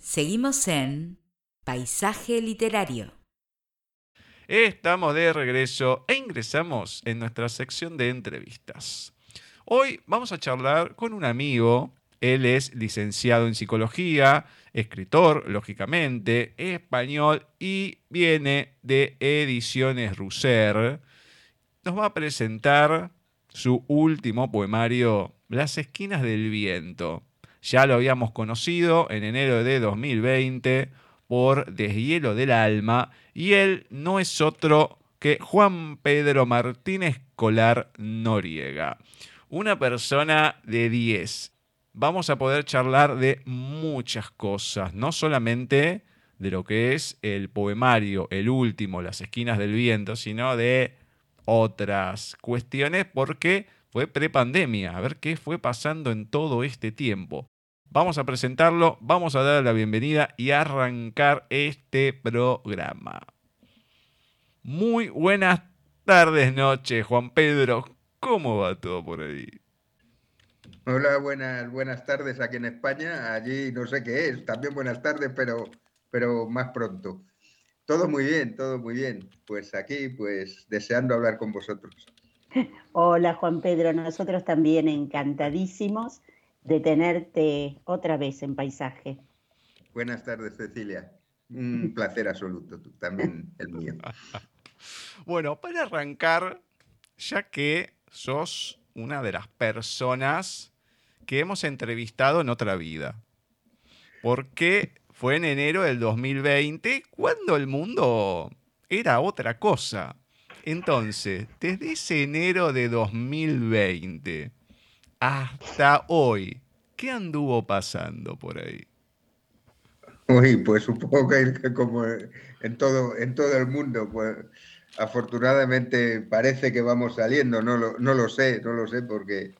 Seguimos en Paisaje Literario. Estamos de regreso e ingresamos en nuestra sección de entrevistas. Hoy vamos a charlar con un amigo. Él es licenciado en psicología, escritor, lógicamente, español y viene de Ediciones Russer. Nos va a presentar su último poemario, Las esquinas del viento. Ya lo habíamos conocido en enero de 2020 por Deshielo del Alma y él no es otro que Juan Pedro Martínez Colar Noriega. Una persona de 10. Vamos a poder charlar de muchas cosas, no solamente de lo que es el poemario, el último, Las Esquinas del Viento, sino de otras cuestiones porque fue prepandemia, a ver qué fue pasando en todo este tiempo. Vamos a presentarlo, vamos a dar la bienvenida y arrancar este programa. Muy buenas tardes, noches, Juan Pedro. ¿Cómo va todo por ahí? Hola, buenas, buenas tardes aquí en España. Allí no sé qué es, también buenas tardes, pero, pero más pronto. Todo muy bien, todo muy bien. Pues aquí, pues deseando hablar con vosotros. Hola Juan Pedro, nosotros también encantadísimos de tenerte otra vez en paisaje. Buenas tardes, Cecilia. Un placer absoluto, también el mío. bueno, para arrancar, ya que sos una de las personas que hemos entrevistado en otra vida, porque fue en enero del 2020 cuando el mundo era otra cosa. Entonces, desde ese enero de 2020 hasta hoy, ¿qué anduvo pasando por ahí? Uy, pues supongo que como en todo, en todo el mundo, pues afortunadamente parece que vamos saliendo, no lo, no lo sé, no lo sé porque,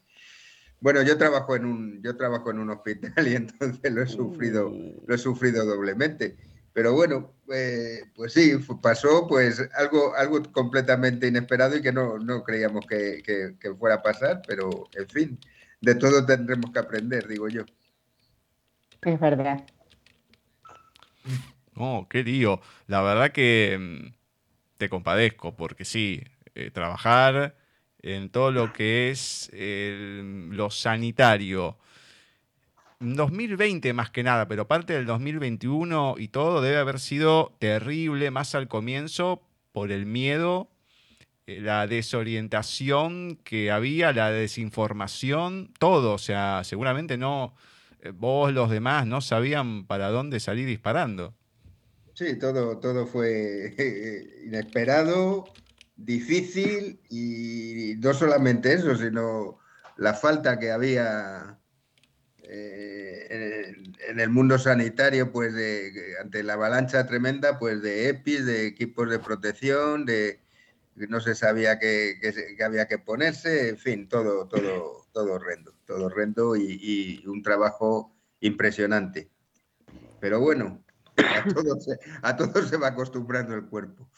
bueno, yo trabajo en un, yo trabajo en un hospital y entonces lo he sufrido, lo he sufrido doblemente. Pero bueno, eh, pues sí, pasó pues algo, algo completamente inesperado y que no, no creíamos que, que, fuera a pasar, pero en fin, de todo tendremos que aprender, digo yo. Es verdad. No, qué lío. La verdad que mm, te compadezco, porque sí, eh, trabajar en todo lo que es lo sanitario, 2020 más que nada, pero parte del 2021 y todo debe haber sido terrible, más al comienzo, por el miedo, eh, la desorientación que había, la desinformación, todo. O sea, seguramente no, eh, vos los demás no sabían para dónde salir disparando. Sí, todo, todo fue inesperado, difícil y no solamente eso, sino la falta que había eh, en, el mundo sanitario, pues de, ante la avalancha tremenda, pues de EPIs, de equipos de protección, de no se sabía qué, había que ponerse, en fin, todo, todo, todo horrendo, todo horrendo y, un trabajo impresionante. Pero bueno, a todo, se, va acostumbrando el cuerpo.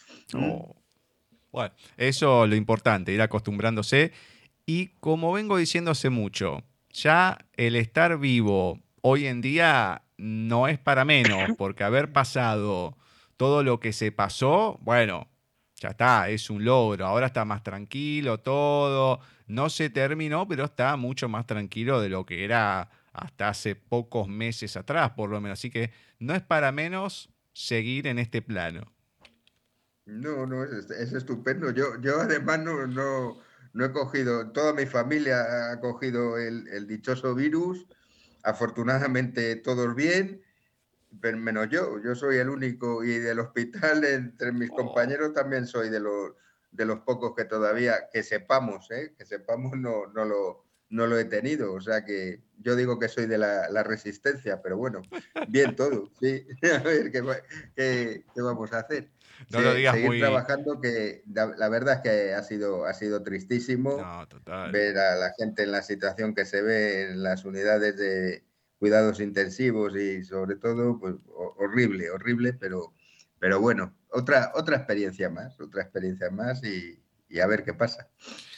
Bueno, eso es lo importante, ir acostumbrándose. Y como vengo diciendo hace mucho, ya el estar vivo hoy en día no es para menos, porque haber pasado todo lo que se pasó, bueno, ya está, es un logro. Ahora está más tranquilo todo. No se terminó, pero está mucho más tranquilo de lo que era hasta hace pocos meses atrás, por lo menos. Así que no es para menos seguir en este plano. No, no, es, estupendo. Yo, yo además no, no, no he cogido, toda mi familia ha cogido el, dichoso virus, afortunadamente todos bien, pero menos yo, yo soy el único y del hospital entre mis oh. compañeros también soy de los, de los pocos que todavía, que sepamos, ¿eh? que sepamos no, no, lo, no lo he tenido, o sea que yo digo que soy de la, resistencia, pero bueno, bien todo, sí, a ver qué, qué vamos a hacer no lo digas seguir trabajando que la, verdad es que ha sido, ha sido tristísimo ver a la gente en la situación que se ve en las unidades de cuidados intensivos y sobre todo, pues horrible, horrible, pero, pero bueno, otra, otra experiencia más, otra experiencia más y, a ver qué pasa.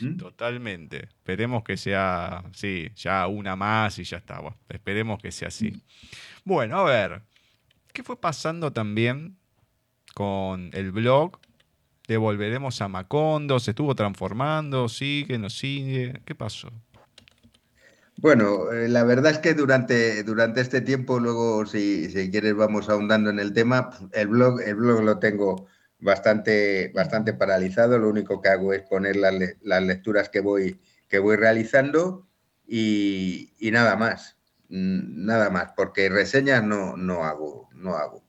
¿Mm? Totalmente. Esperemos que sea, sí, ya una más y ya está. esperemos que sea así. Bueno, a ver, ¿Qué fue pasando también con el blog? ¿Devolveremos a Macondo? ¿Se estuvo transformando? ¿Sigue? ¿No sigue? ¿Qué pasó? Bueno, eh, la verdad es que durante, durante este tiempo, luego si, si, quieres vamos ahondando en el tema, el blog, el blog lo tengo bastante, bastante paralizado, lo único que hago es poner las, las lecturas que voy, que voy realizando y, y, nada más, nada más, porque reseñas no, no hago, no hago.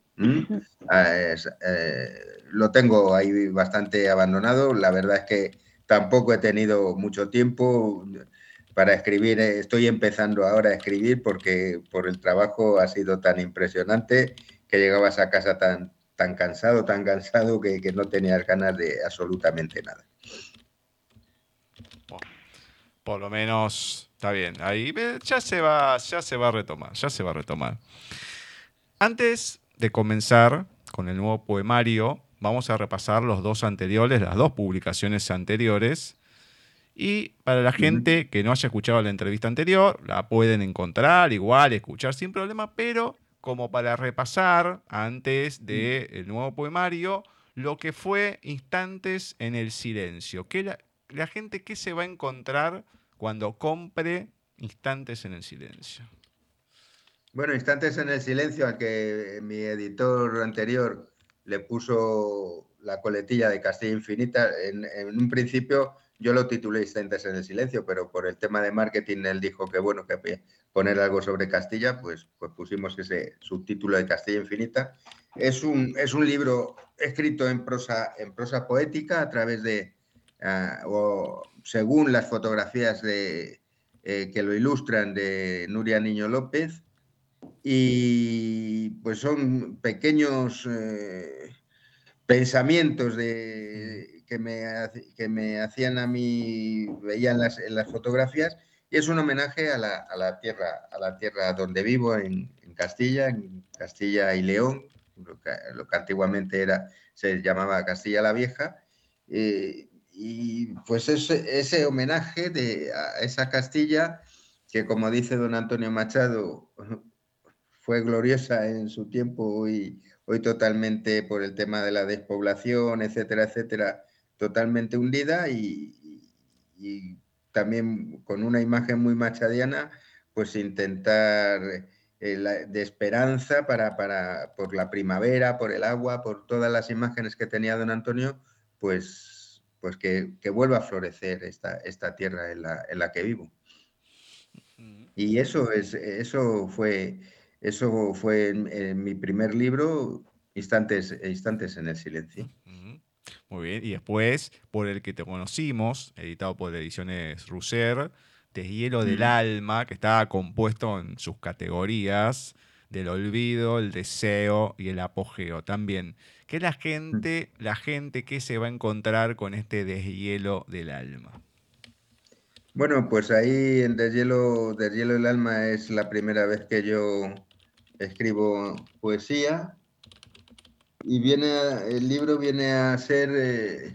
Ah, es, eh, lo tengo ahí bastante abandonado, la verdad es que tampoco he tenido mucho tiempo para escribir, eh, estoy empezando ahora a escribir porque por el trabajo ha sido tan impresionante que llegabas a casa tan, tan cansado, tan cansado que, que no tenías ganas de absolutamente nada. por lo menos está bien. Ahí ya se va, ya se va a retomar, ya se va a retomar. Antes de comenzar con el nuevo poemario, vamos a repasar los dos anteriores, las dos publicaciones anteriores y para la gente que no haya escuchado la entrevista anterior, la pueden encontrar igual, escuchar sin problema, pero como para repasar antes del nuevo poemario, lo que fue Instantes en el Silencio. Que la, la gente qué se va a encontrar cuando compre Instantes en el Silencio. Bueno, Instantes en el Silencio, a que mi editor anterior le puso la coletilla de Castilla Infinita, en, un principio yo lo titulé Instantes en el Silencio, pero por el tema de marketing él dijo que bueno, que poner algo sobre Castilla, pues, pues pusimos ese subtítulo de Castilla Infinita. Es un, es un libro escrito en prosa, en prosa poética a través de, uh, o según las fotografías de, eh, que lo ilustran de Nuria Niño López, y pues son pequeños eh, pensamientos de que me, que me hacían a mí, veían las, en las fotografías, y es un homenaje a la, a la tierra, a la tierra donde vivo, en, Castilla, en Castilla y León, lo que, lo que antiguamente era, se llamaba Castilla la Vieja, eh, y pues ese, ese homenaje de, a esa Castilla, que como dice don Antonio Machado, fue gloriosa en su tiempo y hoy totalmente por el tema de la despoblación, etcétera, etcétera, totalmente hundida y, y, también con una imagen muy machadiana, pues intentar eh, la, de esperanza para, para, por la primavera, por el agua, por todas las imágenes que tenía don Antonio, pues, pues que, que vuelva a florecer esta, esta tierra en la, en la, que vivo. Y eso, es, eso fue, eso fue en, en mi primer libro, Instantes, Instantes en el Silencio. Muy bien. Y después, por el que te conocimos, editado por Ediciones Russer, Deshielo del Alma, que estaba compuesto en sus categorías del olvido, el deseo y el apogeo también. ¿Qué la gente, la gente que se va a encontrar con este deshielo del alma? Bueno, pues ahí en Deshielo, deshielo del alma es la primera vez que yo escribo poesía y viene el libro viene a ser eh,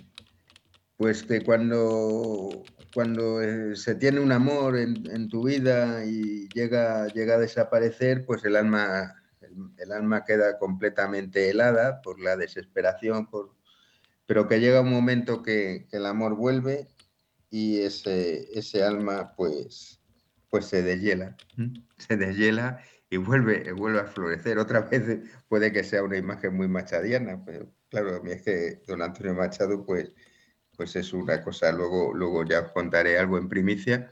pues que cuando cuando eh, se tiene un amor en, en, tu vida y llega, llega a desaparecer, pues el alma, el, el, alma queda completamente helada por la desesperación, por, pero que llega un momento que, que el amor vuelve y ese, ese alma pues, pues se deshiela, se deshiela y vuelve, vuelve a florecer. Otra vez puede que sea una imagen muy machadiana, pero claro, a mí es que don Antonio Machado, pues, pues es una cosa, luego, luego ya contaré algo en primicia,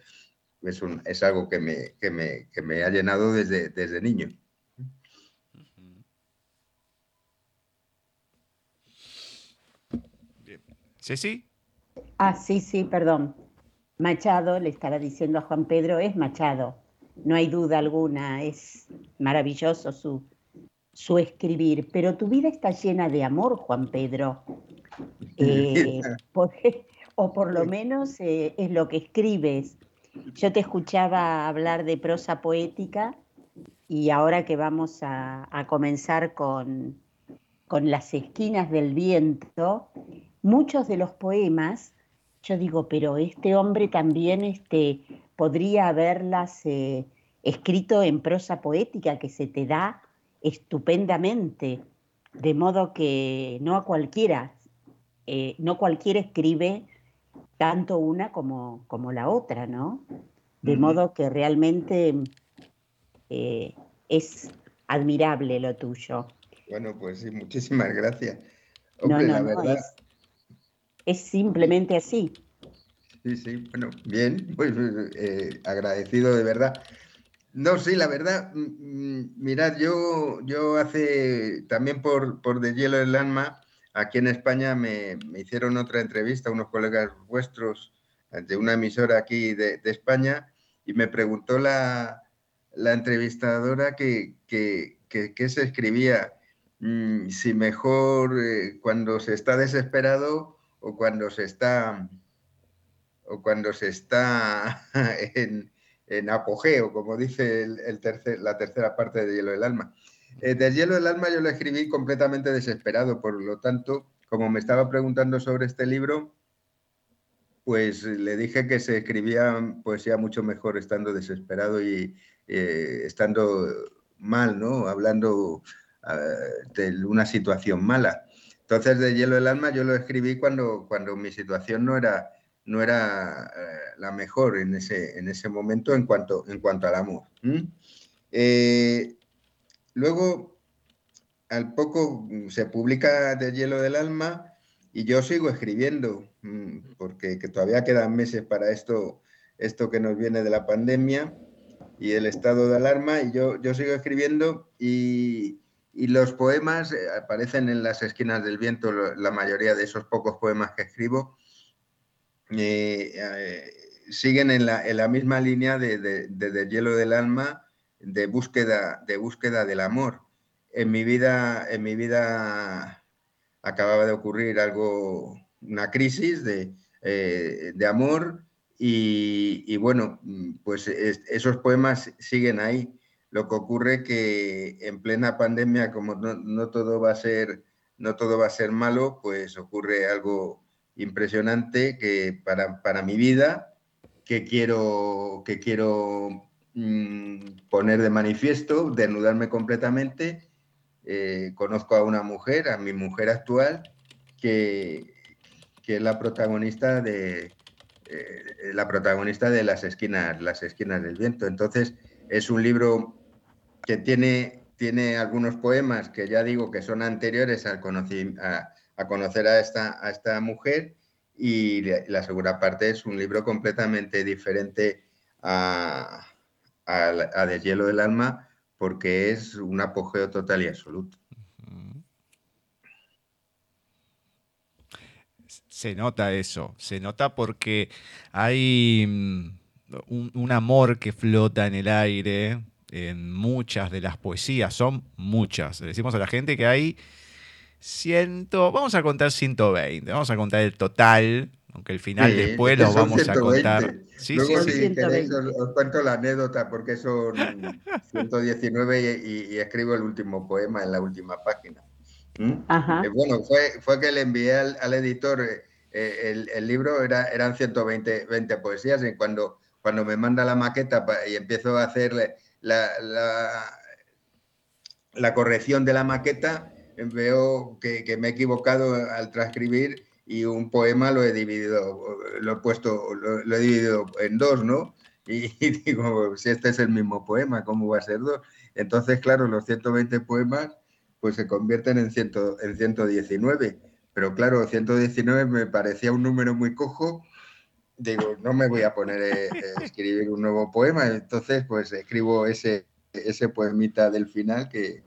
es, un, es algo que me, que, me, que me ha llenado desde, desde niño. ¿Sí, sí? Ah, sí, sí, perdón. Machado, le estará diciendo a Juan Pedro, es Machado no hay duda alguna, es maravilloso su, su escribir, pero tu vida está llena de amor, Juan Pedro. Eh, por, o por lo menos eh, es lo que escribes. Yo te escuchaba hablar de prosa poética y ahora que vamos a, a comenzar con, con las esquinas del viento, muchos de los poemas, yo digo, pero este hombre también este, podría haberlas eh, escrito en prosa poética que se te da estupendamente, de modo que no a cualquiera, eh, no cualquiera escribe tanto una como, como la otra, ¿no? De modo que realmente eh, es admirable lo tuyo. Bueno, pues sí, muchísimas gracias. no, no, no, es, simplemente así. Sí, sí, bueno, bien, pues eh, agradecido de verdad. No, sí, la verdad, mirad, yo, yo hace, también por, por De Hielo del Alma, aquí en España me, hicieron otra entrevista, unos colegas vuestros de una emisora aquí de, España, y me preguntó la, entrevistadora que, que, se escribía, mm, si mejor eh, cuando se está desesperado o cuando se está, o cuando se está en apogeo, como dice el, tercer, la tercera parte de Hielo del Alma. Eh, del Hielo del Alma yo lo escribí completamente desesperado, por lo tanto, como me estaba preguntando sobre este libro, pues le dije que se escribía poesía mucho mejor estando desesperado y eh, estando mal, ¿no? Hablando ah, de una situación mala. Entonces, de Hielo del Alma yo lo escribí cuando, cuando mi situación no era no era eh, la mejor en ese, en ese momento en cuanto, en cuanto al amor. Eh, luego, al poco mm, se publica De Hielo del Alma y yo sigo escribiendo, mm, porque todavía quedan meses para esto, esto que nos viene de la pandemia y el estado de alarma, y yo, yo sigo escribiendo y, y los poemas eh, aparecen en las esquinas del viento, la mayoría de esos pocos poemas que escribo, eh, eh, siguen en la, misma línea de, de, hielo del alma, de búsqueda, de búsqueda del amor. En mi vida, en mi vida acababa de ocurrir algo, una crisis de, eh, amor y, bueno, pues esos poemas siguen ahí. Lo que ocurre que en plena pandemia, como no, no, todo va a ser, no todo va a ser malo, pues ocurre algo impresionante que para, mi vida, que quiero, que quiero mm, poner de manifiesto, desnudarme completamente. Eh, conozco a una mujer, a mi mujer actual, que, que es la protagonista de, eh, la protagonista de las esquinas, las esquinas del viento. Entonces, es un libro que tiene, tiene algunos poemas que ya digo que son anteriores al conocimiento a conocer a esta, a esta mujer y la segunda parte es un libro completamente diferente a, a, De Hielo del Alma porque es un apogeo total y absoluto. Se nota eso, se nota porque hay mm, un, un amor que flota en el aire en muchas de las poesías, son muchas. Le decimos a la gente que hay ciento, vamos a contar 120, vamos a contar el total, aunque el final después lo vamos a contar. Sí, Luego, si queréis, os, cuento la anécdota porque son 119 y, escribo el último poema en la última página. ¿Mm? Eh, bueno, fue, fue que le envié al, editor eh, eh, el, libro, era, eran 120 20 poesías, y cuando, cuando me manda la maqueta y empiezo a hacer la, la, la corrección de la maqueta, veo que, me he equivocado al transcribir y un poema lo he dividido, lo he puesto, lo, he dividido en dos, ¿no? Y, digo, si este es el mismo poema, ¿cómo va a ser dos? Entonces, claro, los 120 poemas pues se convierten en, ciento, en 119. Pero claro, 119 me parecía un número muy cojo. Digo, no me voy a poner a, escribir un nuevo poema. Entonces, pues escribo ese, ese poemita del final que,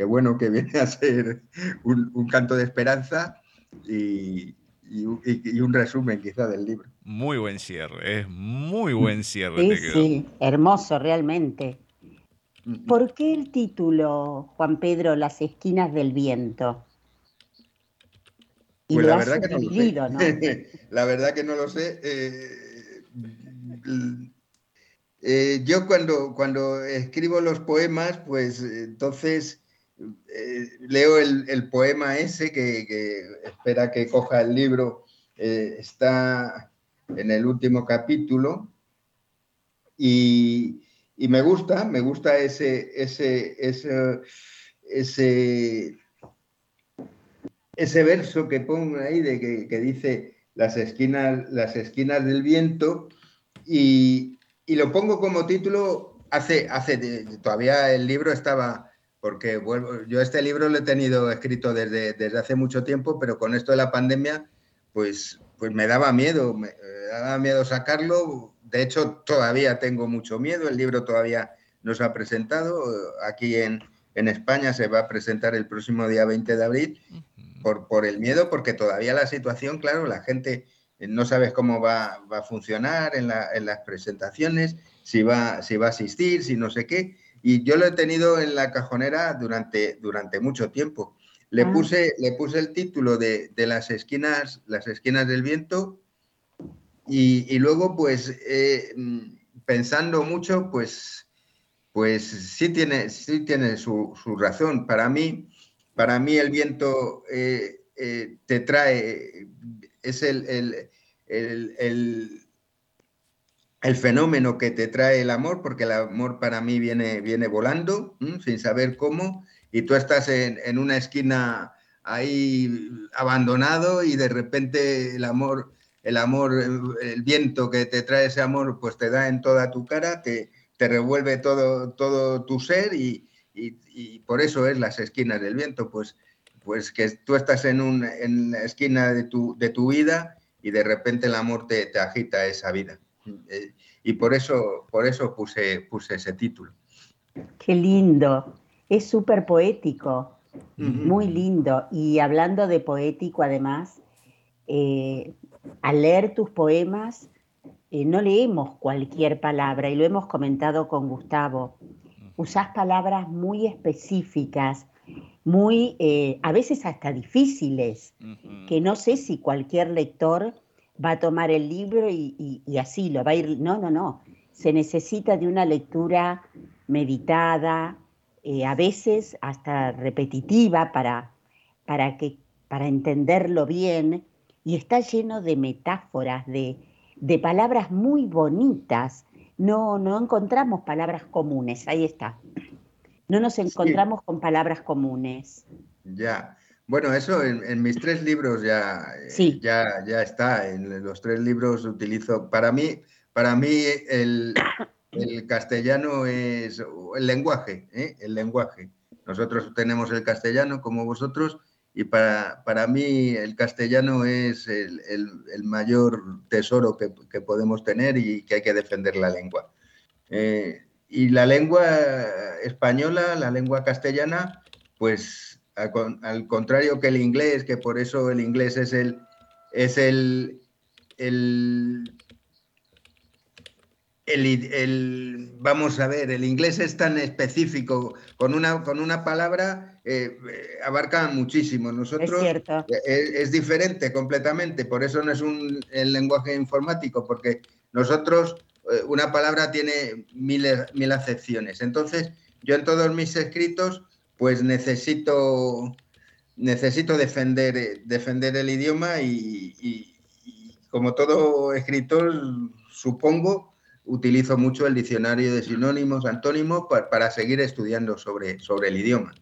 que bueno, que viene a ser un, canto de esperanza y, un resumen quizá del libro. Muy buen cierre, es muy buen cierre. Sí, sí, hermoso realmente. ¿Por qué el título, Juan Pedro, Las esquinas del viento? pues la verdad que no lo sé. la verdad que no lo sé. Eh, eh, yo cuando, cuando escribo los poemas, pues entonces eh, leo el, poema ese que, espera que coja el libro, eh, está en el último capítulo y, me gusta, me gusta ese, ese, ese, ese verso que pongo ahí de que, dice las esquinas, las esquinas del viento y, lo pongo como título hace, hace todavía el libro estaba, porque vuelvo, yo este libro lo he tenido escrito desde, desde hace mucho tiempo, pero con esto de la pandemia, pues, pues me daba miedo, me, daba miedo sacarlo. De hecho, todavía tengo mucho miedo, el libro todavía no se ha presentado. Aquí en, en España se va a presentar el próximo día 20 de abril por, por el miedo, porque todavía la situación, claro, la gente eh, no sabe cómo va, va a funcionar en, la, en, las presentaciones, si va, si va a asistir, si no sé qué. Y yo lo he tenido en la cajonera durante, durante mucho tiempo. Le, ah. puse, le puse el título de, de, las, esquinas, las esquinas del viento y, y luego, pues, eh, pensando mucho, pues, pues sí tiene, sí tiene su, su razón. Para mí, para mí el viento eh, eh, te trae, es el, el, el, fenómeno que te trae el amor, porque el amor para mí viene, viene volando, sin saber cómo, y tú estás en, en, una esquina ahí abandonado y de repente el amor, el amor, el viento que te trae ese amor, pues te da en toda tu cara, te, te revuelve todo, todo tu ser y, y, por eso es las esquinas del viento, pues, pues que tú estás en, un, en la esquina de tu, de tu vida y de repente el amor te, te agita esa vida. Eh, y por eso, por eso puse, puse ese título. Qué lindo, es súper poético, muy lindo. Y hablando de poético, además, eh, al leer tus poemas, eh, no leemos cualquier palabra, y lo hemos comentado con Gustavo. Usás palabras muy específicas, muy, eh, a veces hasta difíciles, que no sé si cualquier lector va a tomar el libro y, así lo va a ir. No, no, no. Se necesita de una lectura meditada, eh, a veces hasta repetitiva para, para, que, para entenderlo bien, y está lleno de metáforas, de, de palabras muy bonitas no, no encontramos palabras comunes, ahí está. No nos encontramos con palabras comunes. Ya. Bueno, eso en, mis tres libros ya, ya, ya está. En los tres libros utilizo. Para mí, para mí el, castellano es el lenguaje, ¿eh? el lenguaje. Nosotros tenemos el castellano como vosotros y para, para mí el castellano es el, el, mayor tesoro que, que, podemos tener y que hay que defender la lengua. Eh, y la lengua española, la lengua castellana, pues al, contrario que el inglés, que por eso el inglés es el, es el, el el, vamos a ver, el inglés es tan específico, con una, con una palabra eh, eh, abarca muchísimo. Nosotros es, eh, es, diferente completamente, por eso no es un el lenguaje informático, porque nosotros una palabra tiene mil, mil acepciones. Entonces, yo en todos mis escritos, pues necesito, necesito defender, defender el idioma y como todo escritor, supongo utilizo mucho el diccionario de sinónimos, antónimos, para, seguir estudiando sobre, sobre el idioma.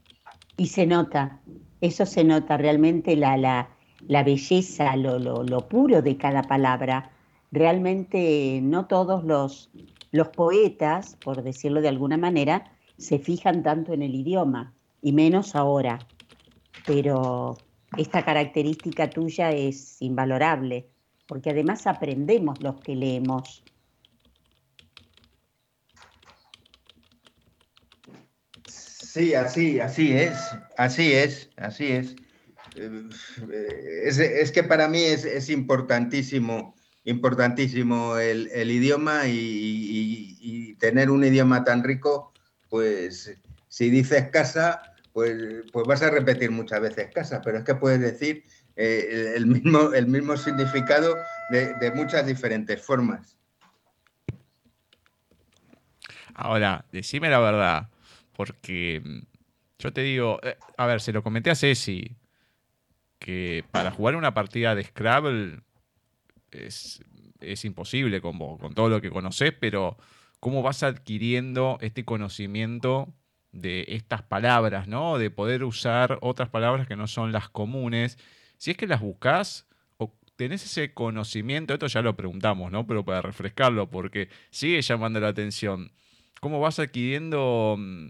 Y se nota, eso se nota realmente la, la, la belleza, lo, lo, lo, puro de cada palabra. Realmente no todos los, los poetas, por decirlo de alguna manera, se fijan tanto en el idioma, y menos ahora. Pero esta característica tuya es invalorable, porque además aprendemos los que leemos. Sí, así, así es, así es, así es. Es, que para mí es, importantísimo, importantísimo el, idioma y, tener un idioma tan rico, pues si dices casa, pues, pues vas a repetir muchas veces casa, pero es que puedes decir eh, el, mismo, el mismo significado de, muchas diferentes formas. Ahora, decime la verdad. Porque mm, yo te digo, eh, a ver, se lo comenté a Ceci, que para jugar una partida de Scrabble es, imposible con, con todo lo que conoces, pero cómo vas adquiriendo este conocimiento de estas palabras, ¿no? De poder usar otras palabras que no son las comunes. Si es que las buscas o tenés ese conocimiento, esto ya lo preguntamos, ¿no? Pero para refrescarlo, porque sigue llamando la atención. ¿Cómo vas adquiriendo mm,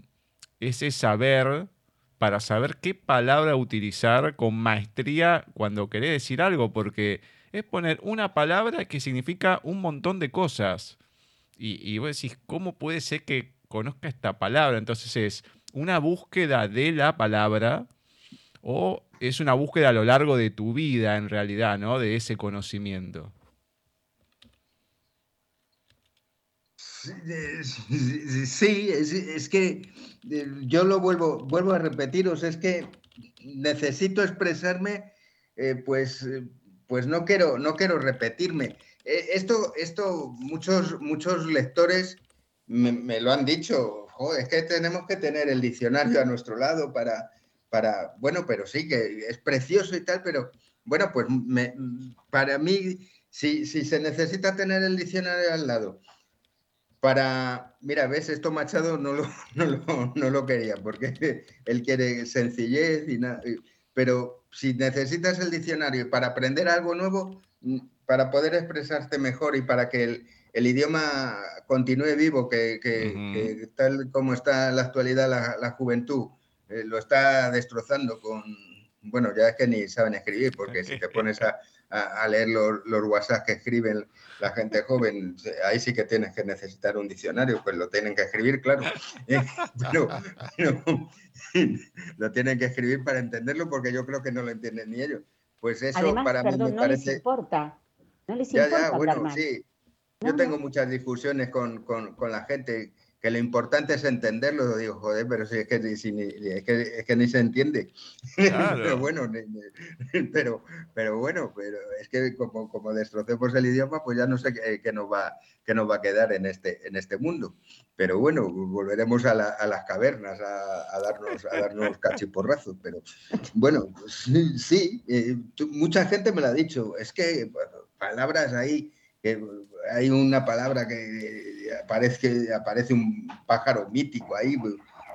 ese saber para saber qué palabra utilizar con maestría cuando querés decir algo? Porque es poner una palabra que significa un montón de cosas. Y, y vos decís, ¿cómo puede ser que conozca esta palabra? Entonces es una búsqueda de la palabra o es una búsqueda a lo largo de tu vida en realidad, ¿no? De ese conocimiento. Sí, es, que eh, yo lo vuelvo, vuelvo a repetiros, es que necesito expresarme, eh, pues eh, pues no quiero, no quiero repetirme. Esto, esto muchos, muchos lectores me, lo han dicho, es que tenemos que tener el diccionario a nuestro lado para, para, bueno, pero sí, que es precioso y tal, pero bueno, pues para mí, si, si se necesita tener el diccionario al lado, para, mira, ves, esto Machado no lo, no lo, no lo quería, porque él quiere sencillez y nada pero si necesitas el diccionario para aprender algo nuevo, mm, para poder expresarte mejor y para que el, idioma continúe vivo, que, tal como está en la actualidad la, juventud, eh, lo está destrozando con, bueno, ya es que ni saben escribir, porque si te pones a, a, leer los, los WhatsApp que escriben la gente joven, ahí sí que tienes que necesitar un diccionario, pues lo tienen que escribir, claro. Eh, pero, lo tienen que escribir para entenderlo porque yo creo que no lo entienden ni ellos. Pues eso para mí me no parece... Les importa. No les importa. Ya, bueno, sí. Yo tengo muchas discusiones con, con, con la gente que lo importante es entenderlo, digo, joder, pero si es que, es que, es que ni se entiende. pero bueno, pero, pero bueno, pero es que como, como destrocemos el idioma, pues ya no sé qué, nos, va, qué nos va a quedar en este, en este mundo. Pero bueno, volveremos a, las cavernas a, darnos, a darnos cachiporrazos. Pero bueno, sí, eh, mucha gente me lo ha dicho, es que palabras ahí que hay una palabra que aparece, aparece un pájaro mítico ahí,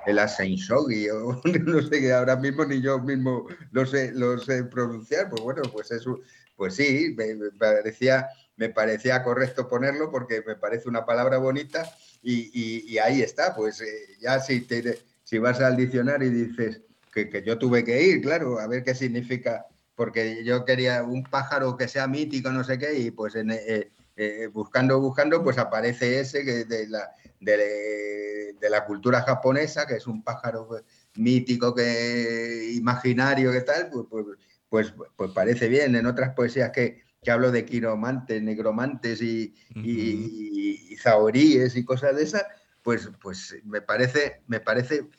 el Asensogui, o no sé, que ahora mismo ni yo mismo lo sé, lo sé pronunciar, pues bueno, pues eso, pues sí, me, parecía, me parecía correcto ponerlo porque me parece una palabra bonita y, ahí está, pues eh, ya si, te, si vas al diccionario y dices que, que yo tuve que ir, claro, a ver qué significa porque yo quería un pájaro que sea mítico, no sé qué, y pues en, eh, eh, buscando, buscando, pues aparece ese que de, la, de, la cultura japonesa, que es un pájaro mítico, que imaginario, que tal, pues, pues, pues, pues parece bien. En otras poesías que, que hablo de quiromantes, negromantes y, y, zahoríes y cosas de esas, pues, pues me parece, me parece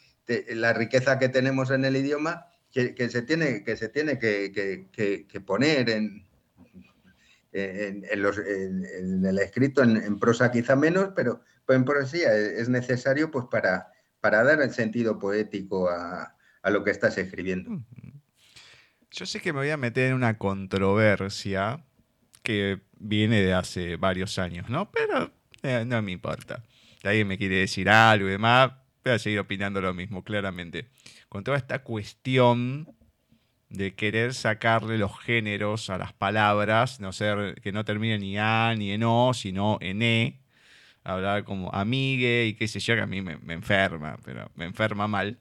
la riqueza que tenemos en el idioma que, se tiene, que, se tiene que, poner en, en, los, en, el escrito, en, prosa quizá menos, pero en poesía es necesario pues para, para dar el sentido poético a, lo que estás escribiendo. Yo sé que me voy a meter en una controversia que viene de hace varios años, ¿no? Pero eh, no me importa. Si alguien me quiere decir algo y demás, voy a seguir opinando lo mismo, claramente con toda esta cuestión de querer sacarle los géneros a las palabras, no ser que no termine ni A ni en O, sino en E, hablar como amigue y qué sé yo, que a mí me, enferma, pero me enferma mal.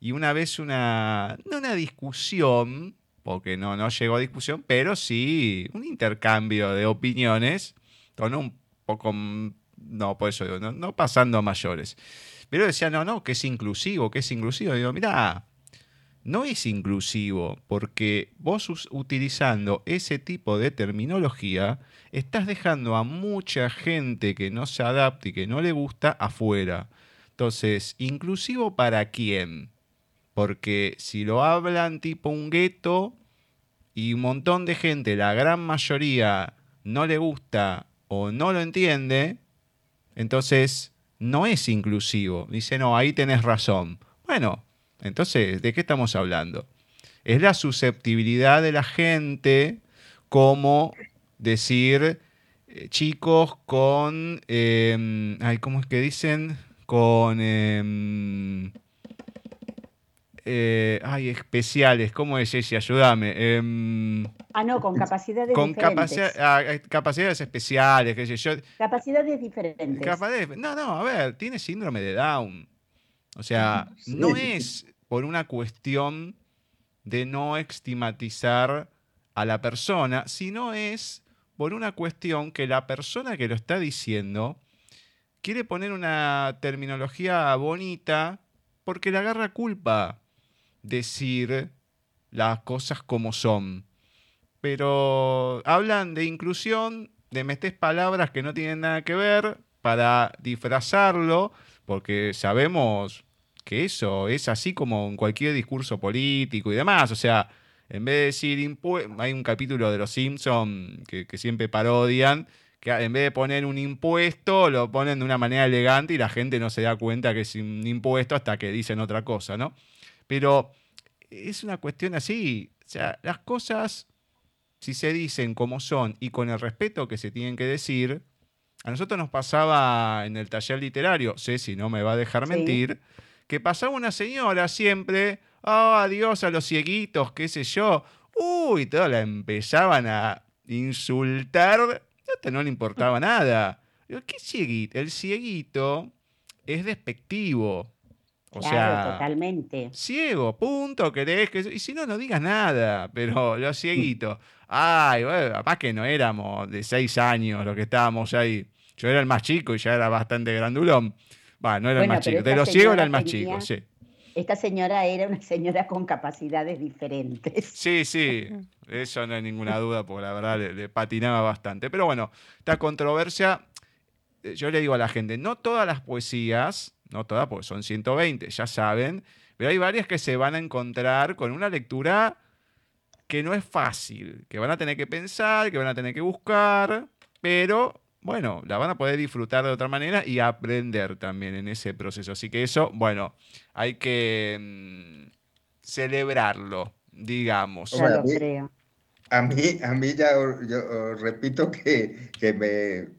Y una vez una, una discusión, porque no, no llegó a discusión, pero sí un intercambio de opiniones, con un poco, no, por eso no, no pasando a mayores. Pero decía, no, no, que es inclusivo, que es inclusivo. digo, mira, no es inclusivo porque vos utilizando ese tipo de terminología estás dejando a mucha gente que no se adapte y que no le gusta afuera. Entonces, ¿inclusivo para quién? Porque si lo hablan tipo un gueto y un montón de gente, la gran mayoría, no le gusta o no lo entiende, entonces no es inclusivo. Dice, no, ahí tenés razón. Bueno, entonces, ¿de qué estamos hablando? Es la susceptibilidad de la gente como decir eh, chicos con, em, ay, ¿cómo es que dicen? Con, em, eh, ay, especiales, ¿cómo es ese? Ayúdame. Em, Ah, no, con capacidades con diferentes. capacidad- ah, eh, capacidades especiales, qué sé yo. Capacidades diferentes. No, no, a ver, tiene síndrome de Down. O sea, Sí. no es por una cuestión de no estigmatizar a la persona, sino es por una cuestión que la persona que lo está diciendo quiere poner una terminología bonita porque le agarra culpa decir las cosas como son. Pero hablan de inclusión, de metes palabras que no tienen nada que ver para disfrazarlo, porque sabemos que eso es así como en cualquier discurso político y demás. O sea, en vez de decir impue- hay un capítulo de Los Simpson que, que siempre parodian, que en vez de poner un impuesto, lo ponen de una manera elegante y la gente no se da cuenta que es un impuesto hasta que dicen otra cosa, ¿no? Pero es una cuestión así. O sea, las cosas, si se dicen como son y con el respeto que se tienen que decir, a nosotros nos pasaba en el taller literario, Ceci no me va a dejar Sí. Que pasaba una señora siempre, oh, adiós a los cieguitos, qué sé yo. Uy, todos la empezaban a insultar, esta no le importaba nada. Digo, ¿Qué cieguito? El cieguito es despectivo. O claro, sea, totalmente. ciego, punto, querés que... Y si no, no digas nada, pero los cieguitos. Ay, bueno, capaz que no éramos de seis años los que estábamos ahí. Yo era el más chico y ya era bastante grandulón. No era el más chico. De los ciegos era el más tenía- chico, sí. Esta señora era una señora con capacidades diferentes. Sí, sí, eso no hay ninguna duda, porque la verdad le, le patinaba bastante. Pero bueno, esta controversia, eh, yo le digo a la gente, no todas las poesías, no todas, porque son 120, ya saben, pero hay varias que se van a encontrar con una lectura que no es fácil, que van a tener que pensar, que van a tener que buscar, pero bueno, la van a poder disfrutar de otra manera y aprender también en ese proceso. Así que eso, bueno, hay que mm, celebrarlo, digamos. A mí- creo. A mí, a mí ya os, yo repito que, que me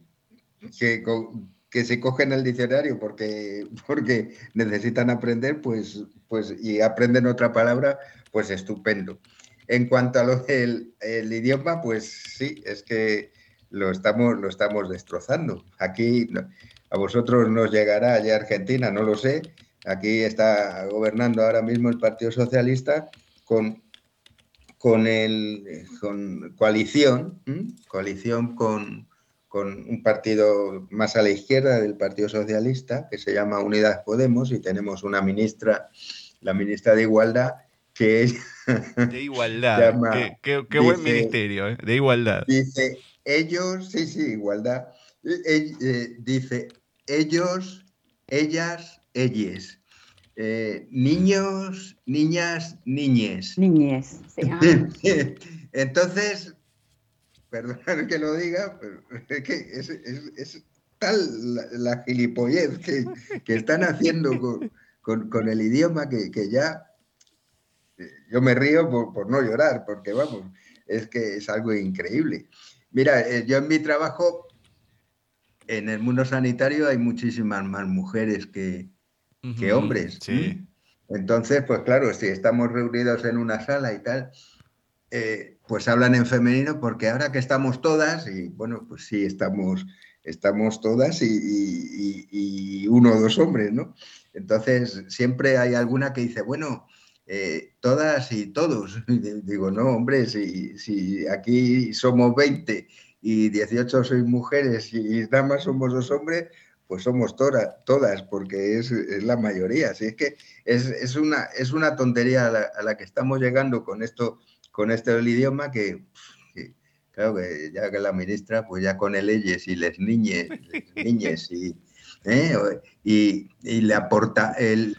que, se cogen el diccionario porque, porque necesitan aprender, pues, pues, y aprenden otra palabra, pues estupendo. En cuanto a lo del el idioma, pues sí, es que lo estamos, lo estamos destrozando. Aquí a vosotros nos llegará allá Argentina, no lo sé. Aquí está gobernando ahora mismo el Partido Socialista con con el con coalición, ¿m? coalición con, con un partido más a la izquierda del Partido Socialista, que se llama Unidas Podemos, y tenemos una ministra, la ministra de Igualdad, que es- De igualdad. Llama- qué qué- qué buen ministerio, ¿eh? De igualdad. dice, ellos, sí, sí, igualdad, eh, eh, eh, dice, ellos, ellas, ellas, eh, niños, niñas, niñes. Niñez. sí, ah. Entonces, perdón que lo diga, pero es que es, es- es tal la, la gilipollez que, que están haciendo con, con- con el idioma que, que ya eh, yo me río por, por no llorar, porque vamos, es que es algo increíble. Mira, eh, yo en mi trabajo, en el mundo sanitario, hay muchísimas más mujeres que, que hombres. Sí. Entonces, pues claro, si estamos reunidos en una sala y tal, eh, pues hablan en femenino porque ahora que estamos todas, y bueno, pues sí, estamos, estamos todas y, y- y- y uno o dos hombres, ¿no? Entonces, siempre hay alguna que dice, bueno, eh, todas y todos. Digo, no, hombre, si, si aquí somos 20 y 18 sois mujeres y nada más somos dos hombres, pues somos tora- todas, porque es, es la mayoría. Así es que es, es una, es una tontería a la, a la que estamos llegando con esto, con esto del idioma, que, que, claro que ya que la ministra, pues ya con el leyes y les niñes, les niñes y, ¿eh? O- y, y le aporta el,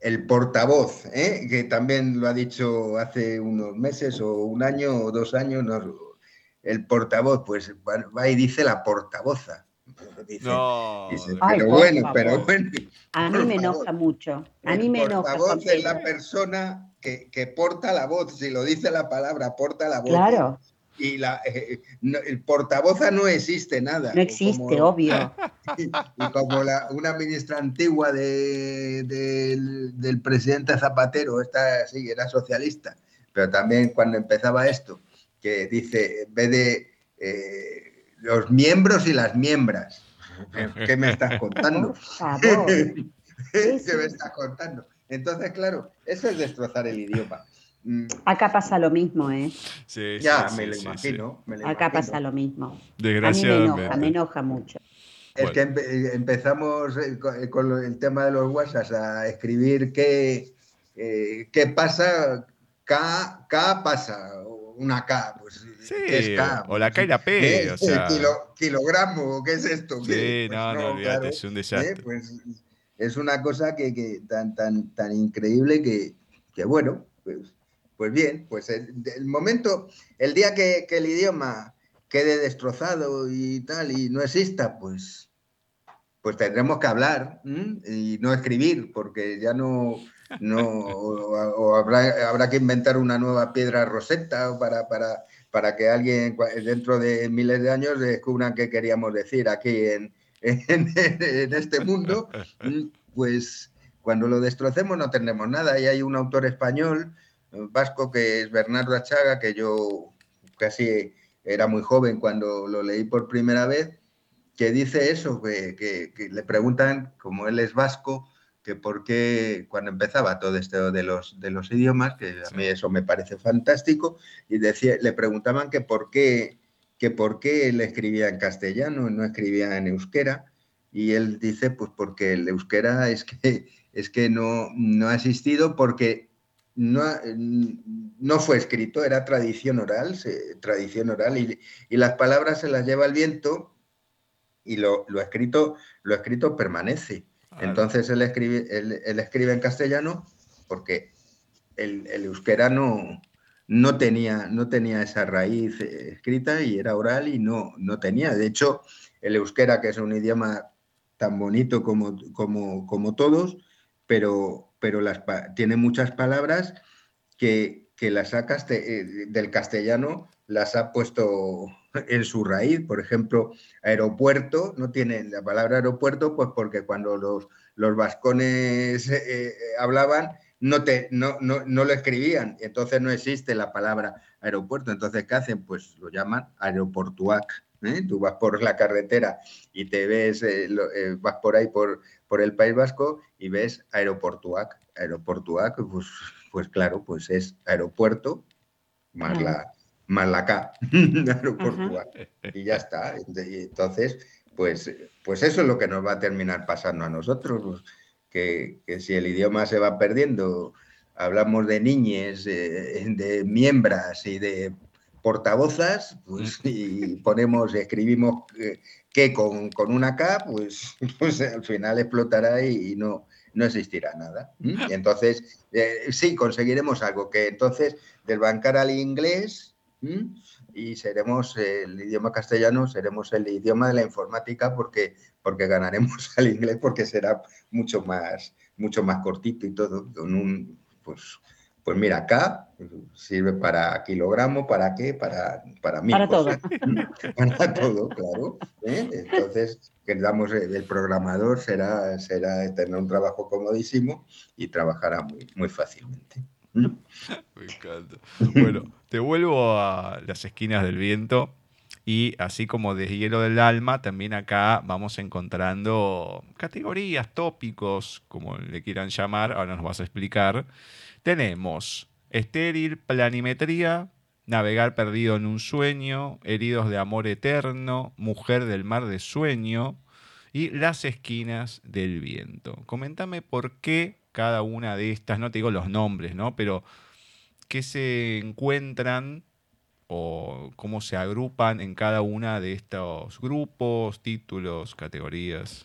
el portavoz, ¿eh? que también lo ha dicho hace unos meses o un año o dos años, no, el portavoz, pues va, y dice la portavoza. Dice, No. dice, de- Ay, pero bueno, favor. pero bueno. A mí me favor. enoja mucho. A El mí me enoja. portavoz Juan es la persona que, que porta la voz. Si lo dice la palabra, porta la voz. Claro. Y la, eh, el portavoza no existe nada. No existe, obvio. Y, como la, una ministra antigua de, del, presidente Zapatero, esta sí, era socialista, pero también cuando empezaba esto, que dice, en vez de eh, los miembros y las miembras, ¿qué me estás contando? ¿Qué me estás contando? Entonces, claro, eso es destrozar el idioma. Mm. Acá pasa lo mismo, ¿eh? Sí, ya, me, lo imagino, Acá pasa lo mismo. Desgraciadamente. A mí me enoja, mucho. Es que eh, empezamos eh, eh, con el tema de los WhatsApp a escribir qué, qué pasa, K, K pasa, una K, pues sí, es K? O la K y la P, o sea... kilogramo, ¿qué es esto? Sí, pues no, no, olvídate, es un desastre. Pues es una cosa que, que, tan, tan, tan increíble que, que bueno, pues pues bien, pues el, momento, el día que, el idioma quede destrozado y tal y no exista, pues, pues tendremos que hablar y no escribir, porque ya no, no o, habrá, que inventar una nueva piedra roseta para, para, para que alguien dentro de miles de años descubran qué queríamos decir aquí en, en, en este mundo. Pues cuando lo destrocemos no tendremos nada. Y hay un autor español vasco que es Bernardo Achaga, que yo casi era muy joven cuando lo leí por primera vez, que dice eso, que, le preguntan, como él es vasco, que por qué cuando empezaba todo esto de los, de los idiomas, que a mí eso me parece fantástico, y decía, le preguntaban que por qué, que por qué él escribía en castellano, no escribía en euskera, y él dice, pues porque el euskera es que, es que no, no ha existido porque no, no fue escrito, era tradición oral, tradición oral y, las palabras se las lleva el viento y lo, escrito, lo escrito permanece. Entonces él escribe, él, escribe en castellano porque el, euskera no, no, tenía, no tenía esa raíz eh, escrita y era oral y no, no tenía. De hecho, el euskera, que es un idioma tan bonito como, como, como todos, pero pero las, tiene muchas palabras que, que las sacas eh, del castellano, las ha puesto en su raíz. Por ejemplo, aeropuerto, no tiene la palabra aeropuerto, pues porque cuando los, los vascones eh, eh, hablaban, no, te, no, no, no, lo escribían, entonces no existe la palabra aeropuerto. Entonces, ¿qué hacen? Pues lo llaman aeroportuac. Tú vas por la carretera y te ves, vas por ahí por, por el País Vasco y ves Aeroportuac. Aeroportuac, pues, pues claro, pues es aeropuerto más la, más la K, Aeroportuac. Y ya está. Entonces, pues, pues eso es lo que nos va a terminar pasando a nosotros, pues, que, que si el idioma se va perdiendo, hablamos de niñes, de miembras y de portavozas, pues, y ponemos, escribimos eh, que con, una K, pues, pues al final explotará y, no, no existirá nada. Y entonces, eh, sí, conseguiremos algo, que entonces desbancar al inglés y seremos el idioma castellano, seremos el idioma de la informática porque, porque ganaremos al inglés porque será mucho más, mucho más cortito y todo, con un, pues, pues mira, acá sirve para kilogramo, ¿para qué? Para, para mí. Para todo. para todo, claro. ¿eh? Entonces, que damos, el programador será, será tener un trabajo comodísimo y trabajará muy, muy fácilmente. Me encanta. Bueno, te vuelvo a las esquinas del viento y así como de hielo del alma, también acá vamos encontrando categorías, tópicos, como le quieran llamar, ahora nos vas a explicar, tenemos estéril, planimetría, navegar perdido en un sueño, heridos de amor eterno, mujer del mar de sueño y las esquinas del viento. Coméntame por qué cada una de estas, no te digo los nombres, ¿no? Pero qué se encuentran o cómo se agrupan en cada una de estos grupos, títulos, categorías.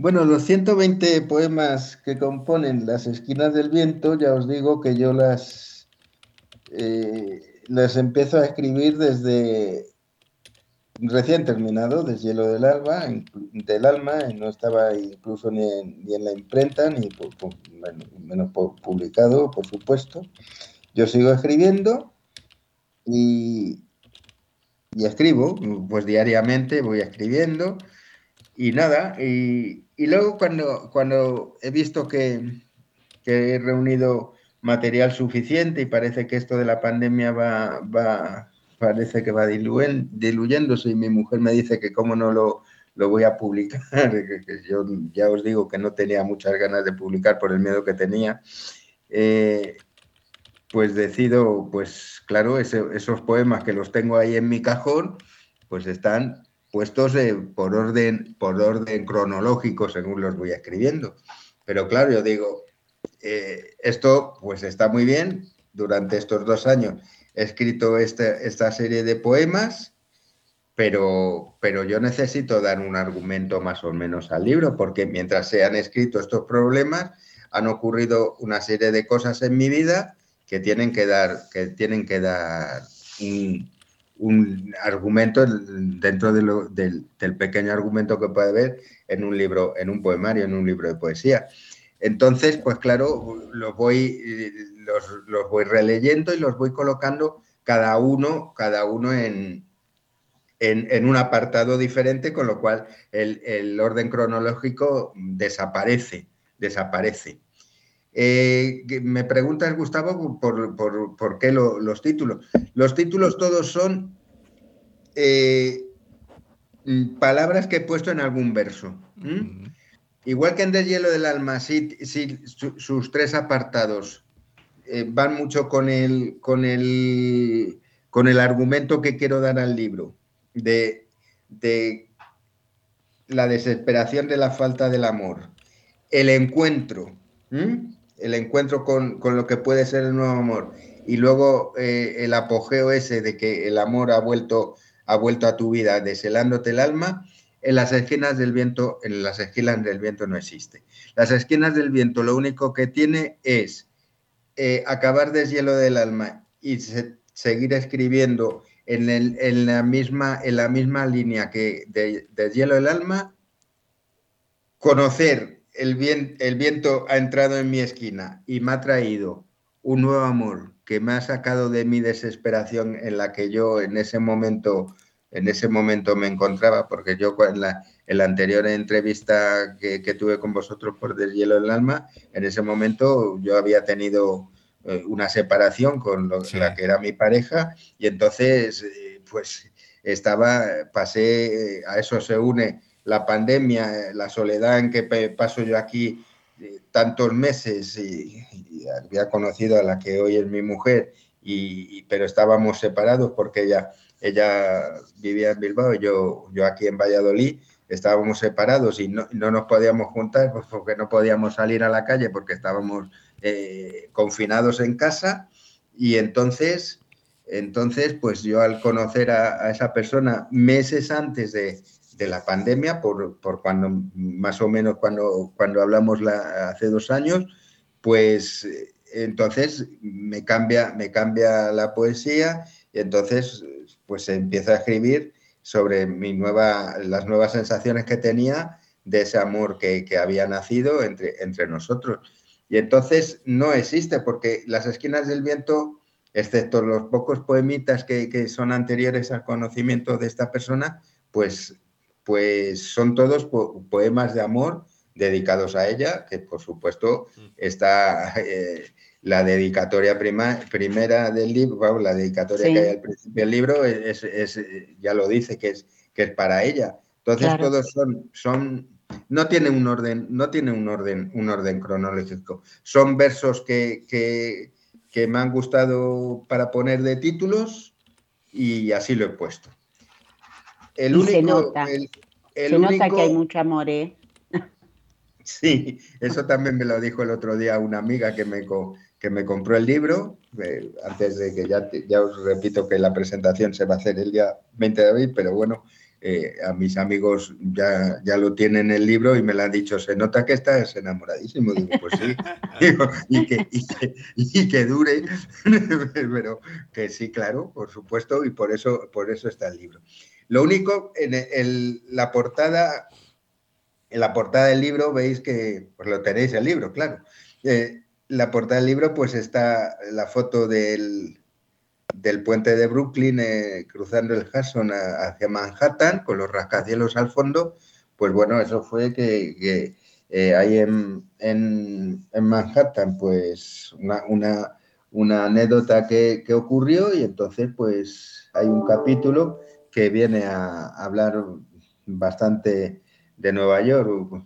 Bueno, los 120 poemas que componen Las Esquinas del Viento, ya os digo que yo las, eh, las empiezo a escribir desde recién terminado, desde Hielo del Alba, del Alma, no estaba incluso ni en, la imprenta, ni menos publicado, por supuesto. Yo sigo escribiendo y, y escribo, pues diariamente voy escribiendo y nada, y, luego cuando, cuando he visto que, he reunido material suficiente y parece que esto de la pandemia va, va parece que va diluyéndose y mi mujer me dice que cómo no lo, lo voy a publicar, que, yo ya os digo que no tenía muchas ganas de publicar por el miedo que tenía, eh, pues decido, pues claro, esos poemas que los tengo ahí en mi cajón, pues están puestos por, orden, por orden cronológico según los voy escribiendo. Pero claro, yo digo, eh, esto pues está muy bien. Durante estos dos años he escrito este, esta serie de poemas, pero, pero yo necesito dar un argumento más o menos al libro, porque mientras se han escrito estos problemas, han ocurrido una serie de cosas en mi vida que tienen que dar, que tienen que dar un, argumento dentro del, pequeño argumento que puede haber en un libro, en un poemario, en un libro de poesía. Entonces, pues claro, los voy, los, voy releyendo y los voy colocando cada uno, cada uno en, en, un apartado diferente, con lo cual el, el orden cronológico desaparece, desaparece. Eh, me preguntas, Gustavo, por, qué los títulos. Los títulos todos son eh, palabras que he puesto en algún verso. Igual que en Deshielo del Alma, sí, sus tres apartados eh, van mucho con el, con, el, con el argumento que quiero dar al libro, de, la desesperación de la falta del amor, el encuentro el encuentro con, lo que puede ser el nuevo amor y luego eh, el apogeo ese de que el amor ha vuelto, ha vuelto a tu vida deshelándote el alma, en las esquinas del viento, en las esquinas del viento no existe. Las esquinas del viento lo único que tiene es eh, acabar deshielo del alma y seguir escribiendo en, en, la misma, en la misma línea que de, deshielo del alma, conocer el, viento ha entrado en mi esquina y me ha traído un nuevo amor que me ha sacado de mi desesperación en la que yo en ese momento, en ese momento me encontraba, porque yo en la, en la anterior entrevista que, tuve con vosotros por Deshielo del Alma, en ese momento yo había tenido eh, una separación con la que era mi pareja y entonces eh, pues estaba, pasé, a eso se une la pandemia, la soledad en que paso yo aquí eh, tantos meses y, había conocido a la que hoy es mi mujer, y, pero estábamos separados porque ella, ella vivía en Bilbao y yo, yo aquí en Valladolid, estábamos separados y no, nos podíamos juntar pues porque no podíamos salir a la calle porque estábamos eh, confinados en casa y entonces, entonces pues yo al conocer a esa persona meses antes de, de la pandemia, por, cuando más o menos cuando, cuando hablamos la, hace dos años, pues entonces me cambia, me cambia la poesía y entonces pues empiezo a escribir sobre mi nueva, las nuevas sensaciones que tenía de ese amor que, había nacido entre, entre nosotros. Y entonces no existe, porque las esquinas del viento, excepto los pocos poemitas que, que son anteriores al conocimiento de esta persona, pues pues son todos poemas de amor dedicados a ella, que por supuesto mm. está eh, la dedicatoria primera del libro, la dedicatoria que hay al principio del libro, es, ya lo dice, que es, que es para ella. Entonces todos son, son, no tiene un orden, no tiene un orden, un orden cronológico. Son versos que, que me han gustado para poner de títulos y así lo he puesto. El único, se nota, se nota que hay mucho amor, ¿eh? Sí, eso también me lo dijo el otro día una amiga que me, que me compró el libro, eh, antes de que ya, ya os repito que la presentación se va a hacer el día 20 de abril, pero bueno, eh, a mis amigos ya, ya lo tienen el libro y me lo han dicho, se nota que estás enamoradísimo. Digo, pues sí, y, que, y, que, dure, pero que sí, claro, por supuesto, y por eso, por eso está el libro. Lo único, en la portada, en la portada del libro veis que, pues lo tenéis el libro, claro. Eh, la portada del libro, pues está la foto del, del puente de Brooklyn, eh, cruzando el Hudson hacia Manhattan, con los rascacielos al fondo, pues bueno, eso fue que, eh, ahí en, en, Manhattan, pues una, una, una anécdota que, que, ocurrió y entonces pues hay un capítulo que viene a hablar bastante de Nueva York,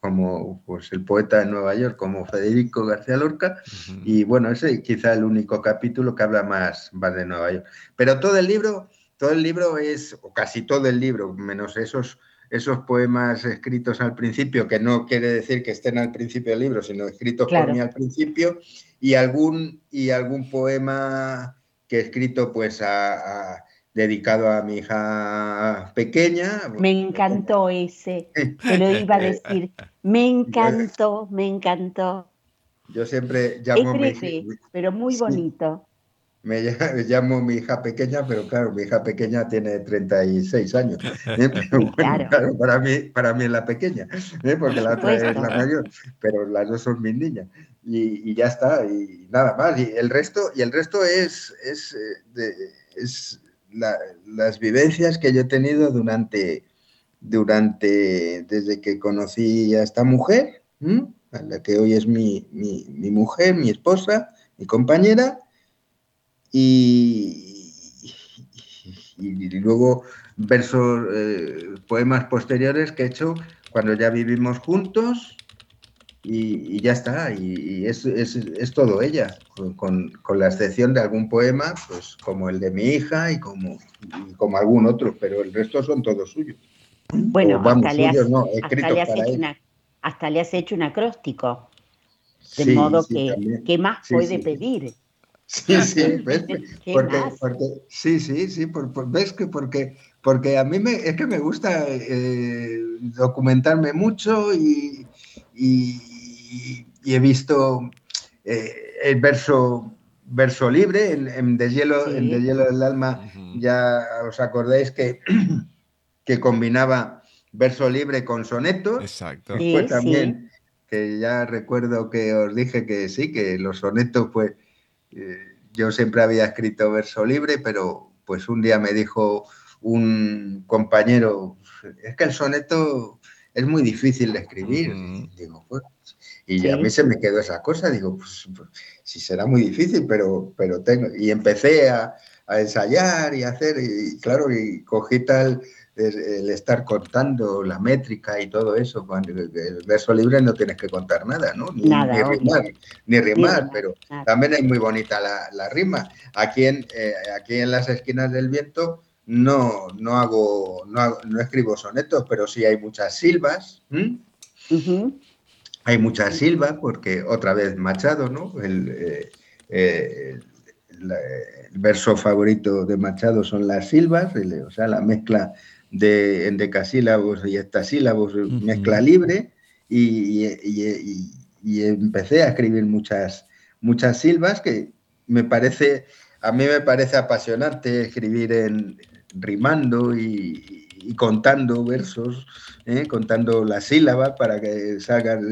como pues, el poeta de Nueva York, como Federico García Lorca, y bueno, ese quizá el único capítulo que habla más, más de Nueva York. Pero todo el libro, todo el libro es, o casi todo el libro, menos esos, esos poemas escritos al principio, que no quiere decir que estén al principio del libro, sino escritos por mí al principio, y algún, y algún poema que he escrito pues a dedicado a mi hija pequeña. Me encantó ese, te lo iba a decir. Me encantó, me encantó. Yo siempre llamo a mi pero muy bonito. Me llamo mi hija pequeña, pero claro, mi hija pequeña tiene 36 años. ¿eh? claro. para, mí, para mí es la pequeña, ¿eh? porque la otra es la mayor, pero las dos son mis niñas. Y, ya está, y nada más. Y el resto, y el resto es, es, eh, de, es las vivencias que yo he tenido durante, durante desde que conocí a esta mujer, a la que hoy es mi, mujer, mi esposa, mi compañera, y, y, luego versos, eh, poemas posteriores que he hecho cuando ya vivimos juntos y, ya está, y, es, todo ella, con, la excepción de algún poema, pues como el de mi hija y como, como algún otro, pero el resto son todos suyos. Bueno, hasta, le has, hecho un acróstico, de modo que, ¿qué más puede pedir? Sí, sí, porque, sí, sí, sí, ves que porque, porque a mí me, es que me gusta eh, documentarme mucho y, y, he visto eh, el verso, verso libre en, en Deshielo, en del Alma, ya os acordáis que, que combinaba verso libre con sonetos. Exacto. Después también, que ya recuerdo que os dije que sí, que los sonetos, pues eh, yo siempre había escrito verso libre, pero pues un día me dijo un compañero, es que el soneto es muy difícil de escribir. Digo, pues, y a mí se me quedó esa cosa, digo, pues, pues, sí será muy difícil, pero, pero tengo. Y empecé a, ensayar y hacer, y claro, y cogí tal el estar contando la métrica y todo eso, cuando el verso libre no tienes que contar nada, ¿no? Ni, nada, rimar, ni rimar, pero también es muy bonita la, rima. Aquí en, eh, aquí en las esquinas del viento no, no hago, no, escribo sonetos, pero sí hay muchas silbas. Hay muchas silbas, porque otra vez Machado, ¿no? El, eh, eh, el, verso favorito de Machado son las silbas, o sea, la mezcla de endecasílabos y hectasílabos, mezcla libre, y, y, empecé a escribir muchas, muchas silbas que me parece, a mí me parece apasionante escribir en, rimando y, contando versos, ¿eh? contando las sílabas para que salgan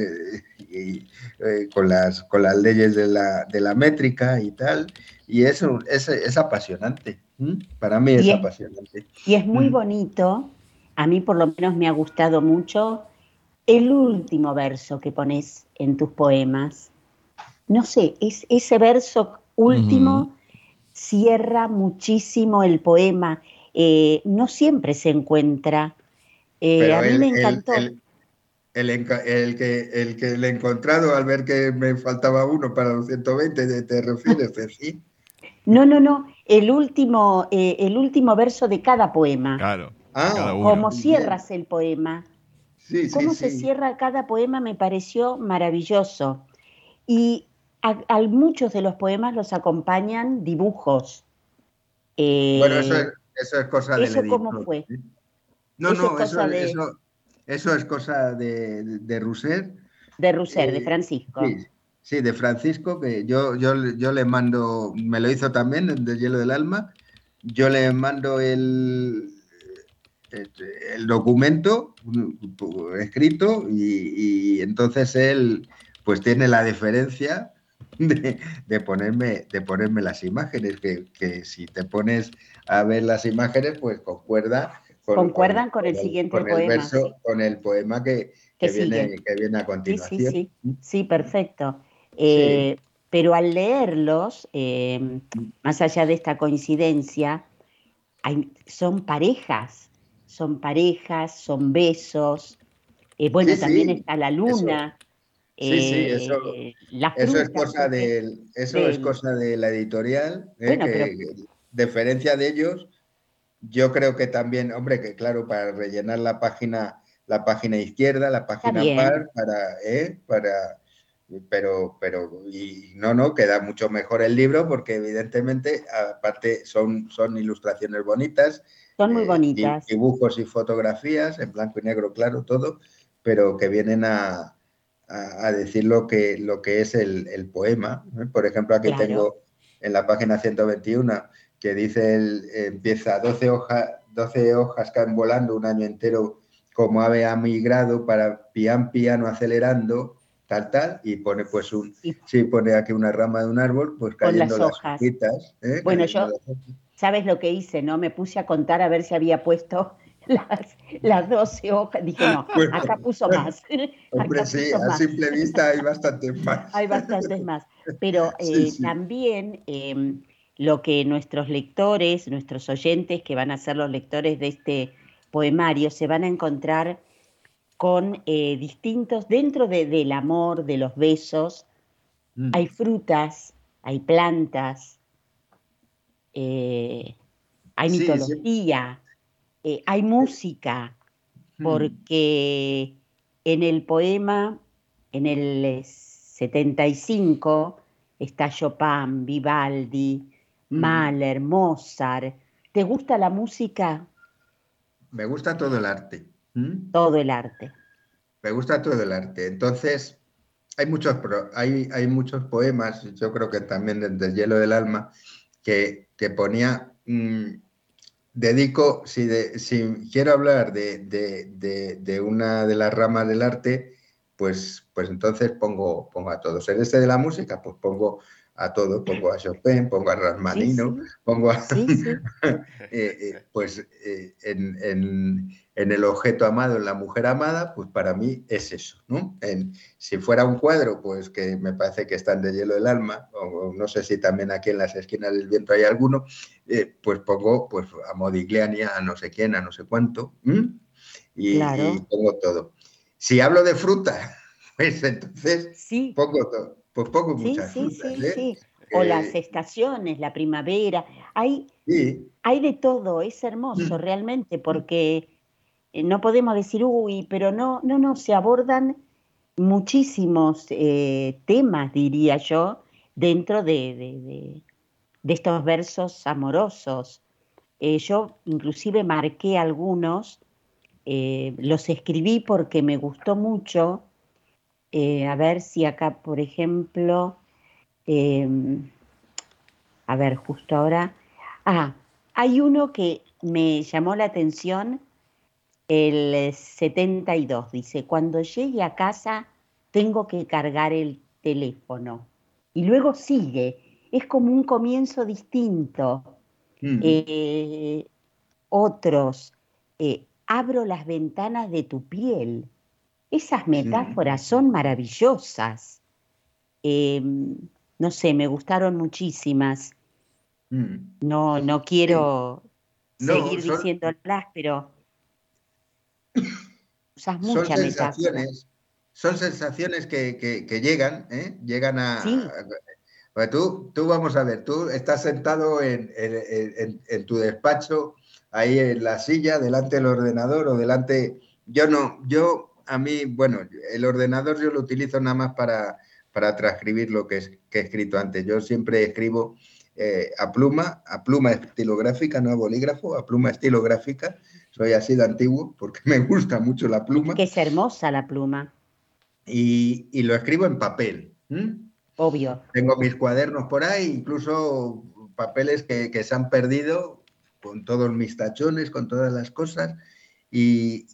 eh, con, las, con las leyes de la, de la métrica y tal. Y eso es, es apasionante. Para mí es, apasionante. Y es muy bonito, a mí por lo menos me ha gustado mucho el último verso que pones en tus poemas. No sé, es ese verso último cierra muchísimo el poema eh, no siempre se encuentra. Eh, a mí me encantó. El, que, el que le he encontrado al ver que me faltaba uno para los 120, ¿te refieres? ¿sí? No, no, no. El último, eh, el último verso de cada poema. Claro. Ah, Cómo cierras el poema. Sí, Cómo se cierra cada poema me pareció maravilloso. Y a, muchos de los poemas los acompañan dibujos. bueno, eso es, eso es cosa de ¿Eso cómo fue? No, no, eso, eso, es cosa de, de Rousser. De Rousser, de eh, Francisco. Sí, de Francisco, que yo, yo, yo le mando, me lo hizo también, de Hielo del Alma, yo le mando el, el, documento escrito y, y, entonces él pues tiene la deferencia de, ponerme, de ponerme las imágenes, que, si te pones a ver las imágenes, pues concuerda. Concuerdan con, el, siguiente poema. Con el poema que, viene, que viene, a continuación. Sí, sí, sí. perfecto. Eh, pero al leerlos, eh, más allá de esta coincidencia, son parejas, son parejas, son besos. Eh, bueno, también está la luna. Sí, sí, eh, eso, es cosa de, eso es cosa de la editorial, ¿eh? que, diferencia de ellos, yo creo que también, hombre, que claro, para rellenar la página, la página izquierda, la página par, para, ¿eh? para, pero, pero, y no, no, queda mucho mejor el libro porque evidentemente, aparte, son, son ilustraciones bonitas. Son muy bonitas. Dibujos y fotografías, en blanco y negro, claro, todo, pero que vienen a, a, decir lo que, lo que es el, poema. Por ejemplo, aquí tengo en la página 121 que dice, el, empieza 12, hojas 12 hojas caen volando un año entero como ave ha migrado para pian piano acelerando, tal, tal, y pone pues un, sí, pone aquí una rama de un árbol, pues cayendo las, hojas. ¿eh? Bueno, yo, ¿sabes lo que hice? no Me puse a contar a ver si había puesto las, las 12 hojas. Dije, no, acá puso más. Hombre, sí, a simple vista hay bastantes más. Hay bastantes más. Pero eh, también em, lo que nuestros lectores, nuestros oyentes, que van a ser los lectores de este poemario, se van a encontrar con eh, distintos, dentro del amor, de los besos, mm. hay frutas, hay plantas, eh, hay mitología. Eh, hay música, hmm. porque en el poema, en el 75, está Chopin, Vivaldi, hmm. Mahler, Mozart. ¿Te gusta la música? Me gusta todo el arte. Todo el arte. Me gusta todo el arte. Entonces, hay muchos, hay, hay muchos poemas, yo creo que también desde el hielo del alma, que, que ponía mm, dedico, si, si quiero hablar de, una de las ramas del arte, pues, pues entonces pongo, pongo a todos. En este de la música, pues pongo a todo, pongo a Chopin, pongo a Rasmanino, pongo a... Eh, eh, pues eh, en, el objeto amado, en la mujer amada, pues para mí es eso, ¿no? si fuera un cuadro, pues que me parece que están de hielo el alma, o, no sé si también aquí en las esquinas del viento hay alguno, pues pongo pues a Modigliani, a no sé quién, a no sé cuánto, y, pongo todo. Si hablo de fruta, pues entonces pongo todo. Pues poco muchas sí, sí, sí, O las estaciones, la primavera, hay, hay de todo, es hermoso mm. realmente, porque eh, no podemos decir, uy, pero no, no, no, se abordan muchísimos eh, temas, diría yo, dentro de, estos versos amorosos. Eh, yo inclusive marqué algunos, los escribí porque me gustó mucho eh, a ver si acá, por ejemplo, em, a ver, justo ahora. Ah, hay uno que me llamó la atención, el 72, dice, cuando llegue a casa tengo que cargar el teléfono. Y luego sigue, es como un comienzo distinto. Eh, otros, eh, abro las ventanas de tu piel. Esas metáforas son maravillosas. Em, no sé, me gustaron muchísimas. Mm. No, no quiero seguir diciéndolas, pero usas muchas sensaciones, Son sensaciones que, llegan, ¿eh? llegan a... tú, tú vamos a ver, tú estás sentado en, en, tu despacho, ahí en la silla, delante del ordenador o delante... Yo no, yo a mí, bueno, el ordenador yo lo utilizo nada más para, para transcribir lo que, he escrito antes. Yo siempre escribo eh, a pluma, a pluma estilográfica, no a bolígrafo, a pluma estilográfica. Soy así de antiguo porque me gusta mucho la pluma. que es hermosa la pluma. Y, lo escribo en papel. Obvio. Tengo mis cuadernos por ahí, incluso papeles que, que se han perdido con todos mis tachones, con todas las cosas. Y,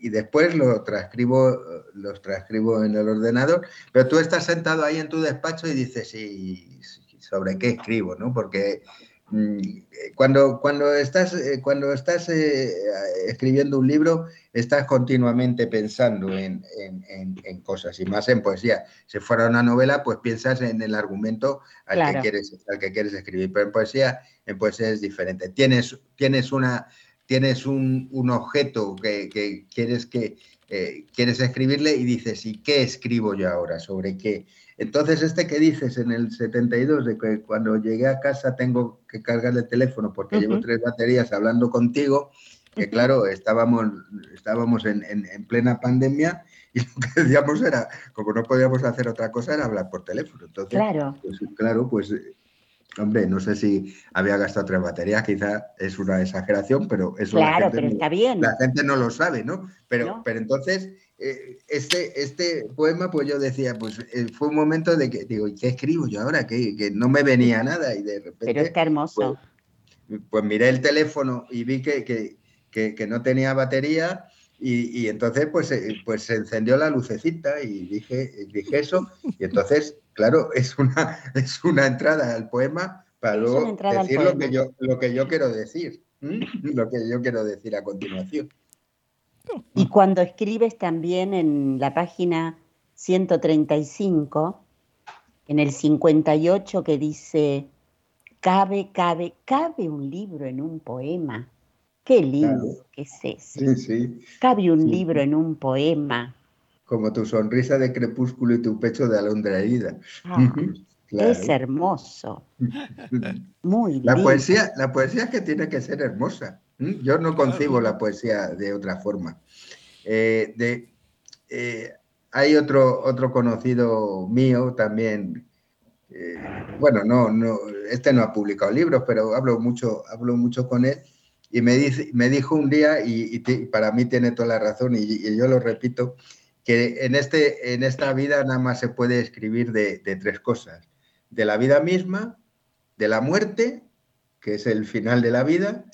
y después lo transcribo, los transcribo en el ordenador, pero tú estás sentado ahí en tu despacho y dices, sí, ¿sobre qué escribo? ¿no? Porque cuando, cuando estás, eh, cuando estás eh, escribiendo un libro, estás continuamente pensando en, cosas y más en poesía. Si fuera una novela, pues piensas en el argumento al, que, quieres, al que quieres escribir, pero en poesía, en poesía es diferente. Tienes, tienes una tienes un, objeto que, quieres que eh, quieres escribirle y dices, ¿y qué escribo yo ahora? ¿Sobre qué? Entonces, este que dices en el 72, de que cuando llegué a casa tengo que cargar el teléfono porque llevo tres baterías hablando contigo, que claro, estábamos, estábamos en, plena pandemia y lo que decíamos era, como no podíamos hacer otra cosa, era hablar por teléfono. Entonces, claro, pues, claro, pues Hombre, no sé si había gastado tres baterías, quizá es una exageración, pero eso claro, la pero está bien. La gente no lo sabe, ¿no? Pero, pero entonces, este, este poema, pues yo decía, pues eh, fue un momento de que, digo, ¿y qué escribo yo ahora? Que, no me venía nada y de repente... Pero está hermoso. Pues, pues miré el teléfono y vi que, que, no tenía batería y, y, entonces pues, eh, pues se encendió la lucecita y dije, dije eso y entonces claro, es una, es una entrada al poema para luego decir lo que, yo, lo que yo quiero decir, lo que yo quiero decir a continuación. Y cuando escribes también en la página 135, en el 58 que dice, cabe, cabe, cabe un libro en un poema. Qué lindo que es ese. Sí, sí. Cabe un libro en un poema como tu sonrisa de crepúsculo y tu pecho de alondra herida. Ah, es hermoso. Muy la poesía, la poesía es que tiene que ser hermosa. Yo no concibo la poesía de otra forma. Eh, de, eh, hay otro, otro conocido mío también. Eh, bueno, no, no, este no ha publicado libros, pero hablo mucho, hablo mucho con él. Y me, dice, me dijo un día, y, para mí tiene toda la razón, y yo lo repito, que en, este, en esta vida nada más se puede escribir de, tres cosas. De la vida misma, de la muerte, que es el final de la vida,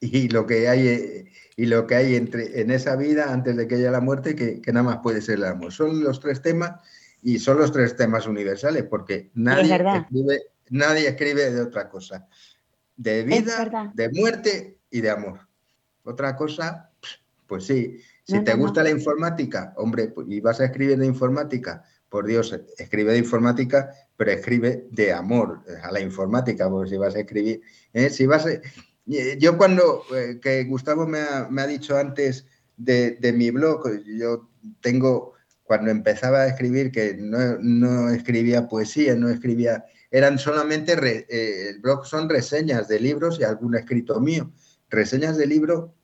y, lo que hay, y lo que hay entre, en esa vida antes de que haya la muerte, que, nada más puede ser el amor. Son los tres temas y son los tres temas universales, porque nadie, escribe, nadie escribe de otra cosa. De vida, de muerte y de amor. Otra cosa, pues sí, si te gusta la informática, hombre, pues, y vas a escribir de informática, por Dios, escribe de informática, pero escribe de amor a la informática, porque si vas a escribir, ¿eh? si vas eh, yo cuando, eh, que Gustavo me ha, dicho antes de, mi blog, yo tengo, cuando empezaba a escribir, que no, escribía poesía, no escribía, eran solamente, el blog son reseñas de libros y algún escrito mío, reseñas de libro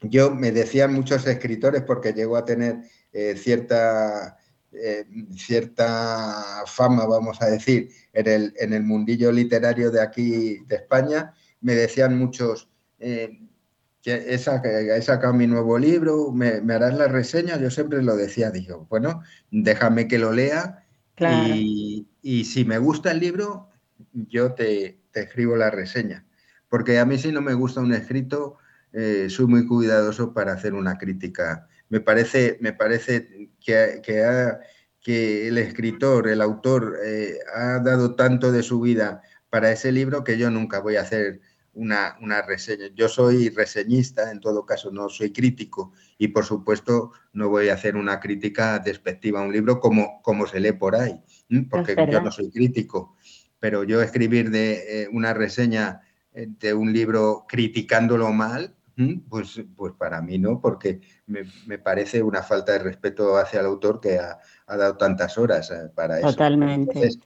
yo me decían muchos escritores, porque llegó a tener eh, cierta, eh, cierta fama, vamos a decir, en el, en el mundillo literario de aquí de España, me decían muchos, eh, que he sacado, mi nuevo libro, me, harás la reseña, yo siempre lo decía, digo, bueno, déjame que lo lea y, si me gusta el libro, yo te, te escribo la reseña. Porque a mí si no me gusta un escrito, eh, soy muy cuidadoso para hacer una crítica. Me parece, me parece que, que, el escritor, el autor, eh, ha dado tanto de su vida para ese libro que yo nunca voy a hacer una, una, reseña. Yo soy reseñista, en todo caso no soy crítico y por supuesto no voy a hacer una crítica despectiva a un libro como, como se lee por ahí, porque yo no soy crítico, pero yo escribir de eh, una reseña de un libro criticándolo mal, pues, pues para mí no, porque me, parece una falta de respeto hacia el autor que ha, dado tantas horas eh, para eso. Totalmente. Entonces,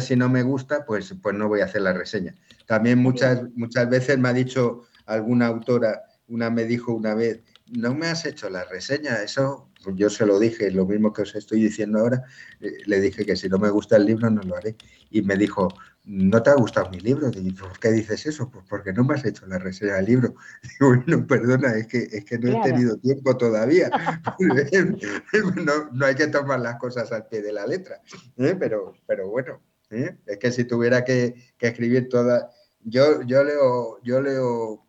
si no me gusta, pues, pues no voy a hacer la reseña. También muchas, muchas veces me ha dicho alguna autora, una me dijo una vez, no me has hecho la reseña, eso pues yo se lo dije, lo mismo que os estoy diciendo ahora, eh, le dije que si no me gusta el libro no lo haré. Y me dijo, ¿no te ha gustado mi libro? ¿por qué dices eso? Pues porque no me has hecho la reseña del libro. Digo, bueno, perdona, es que, es que no he tenido tiempo todavía. no, hay que tomar las cosas al pie de la letra. ¿eh? Pero, pero bueno, ¿eh? es que si tuviera que, escribir todas... Yo, yo leo, yo leo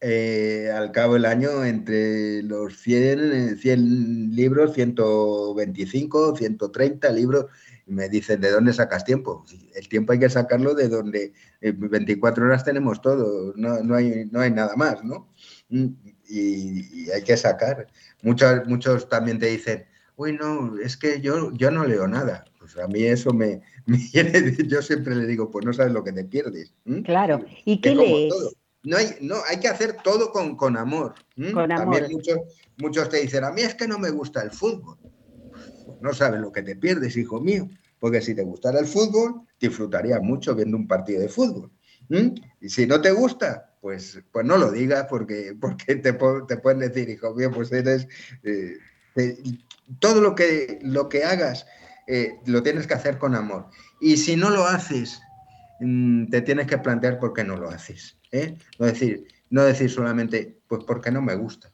eh, al cabo del año entre los 100, 100 libros, 125, 130 libros. Me dicen, ¿de dónde sacas tiempo? El tiempo hay que sacarlo de donde 24 horas tenemos todo, no, hay, no hay nada más, ¿no? Mm, y, hay que sacar. Muchos, muchos también te dicen, uy, no, es que yo, yo no leo nada. Pues a mí eso me, yo siempre le digo, pues no sabes lo que te pierdes. Claro, ¿y qué lees? No hay, no, hay que hacer todo con, con amor. Con También muchos, muchos te dicen, a mí es que no me gusta el fútbol. No sabes lo que te pierdes, hijo mío. Porque si te gustara el fútbol, disfrutarías mucho viendo un partido de fútbol. Y si no te gusta, pues, pues no lo digas porque, porque te, te pueden decir, hijo mío, pues eres... Eh, todo lo que, lo que hagas eh, lo tienes que hacer con amor. Y si no lo haces, mm, te tienes que plantear por qué no lo haces. ¿eh? No, decir, no decir solamente, pues porque no me gusta.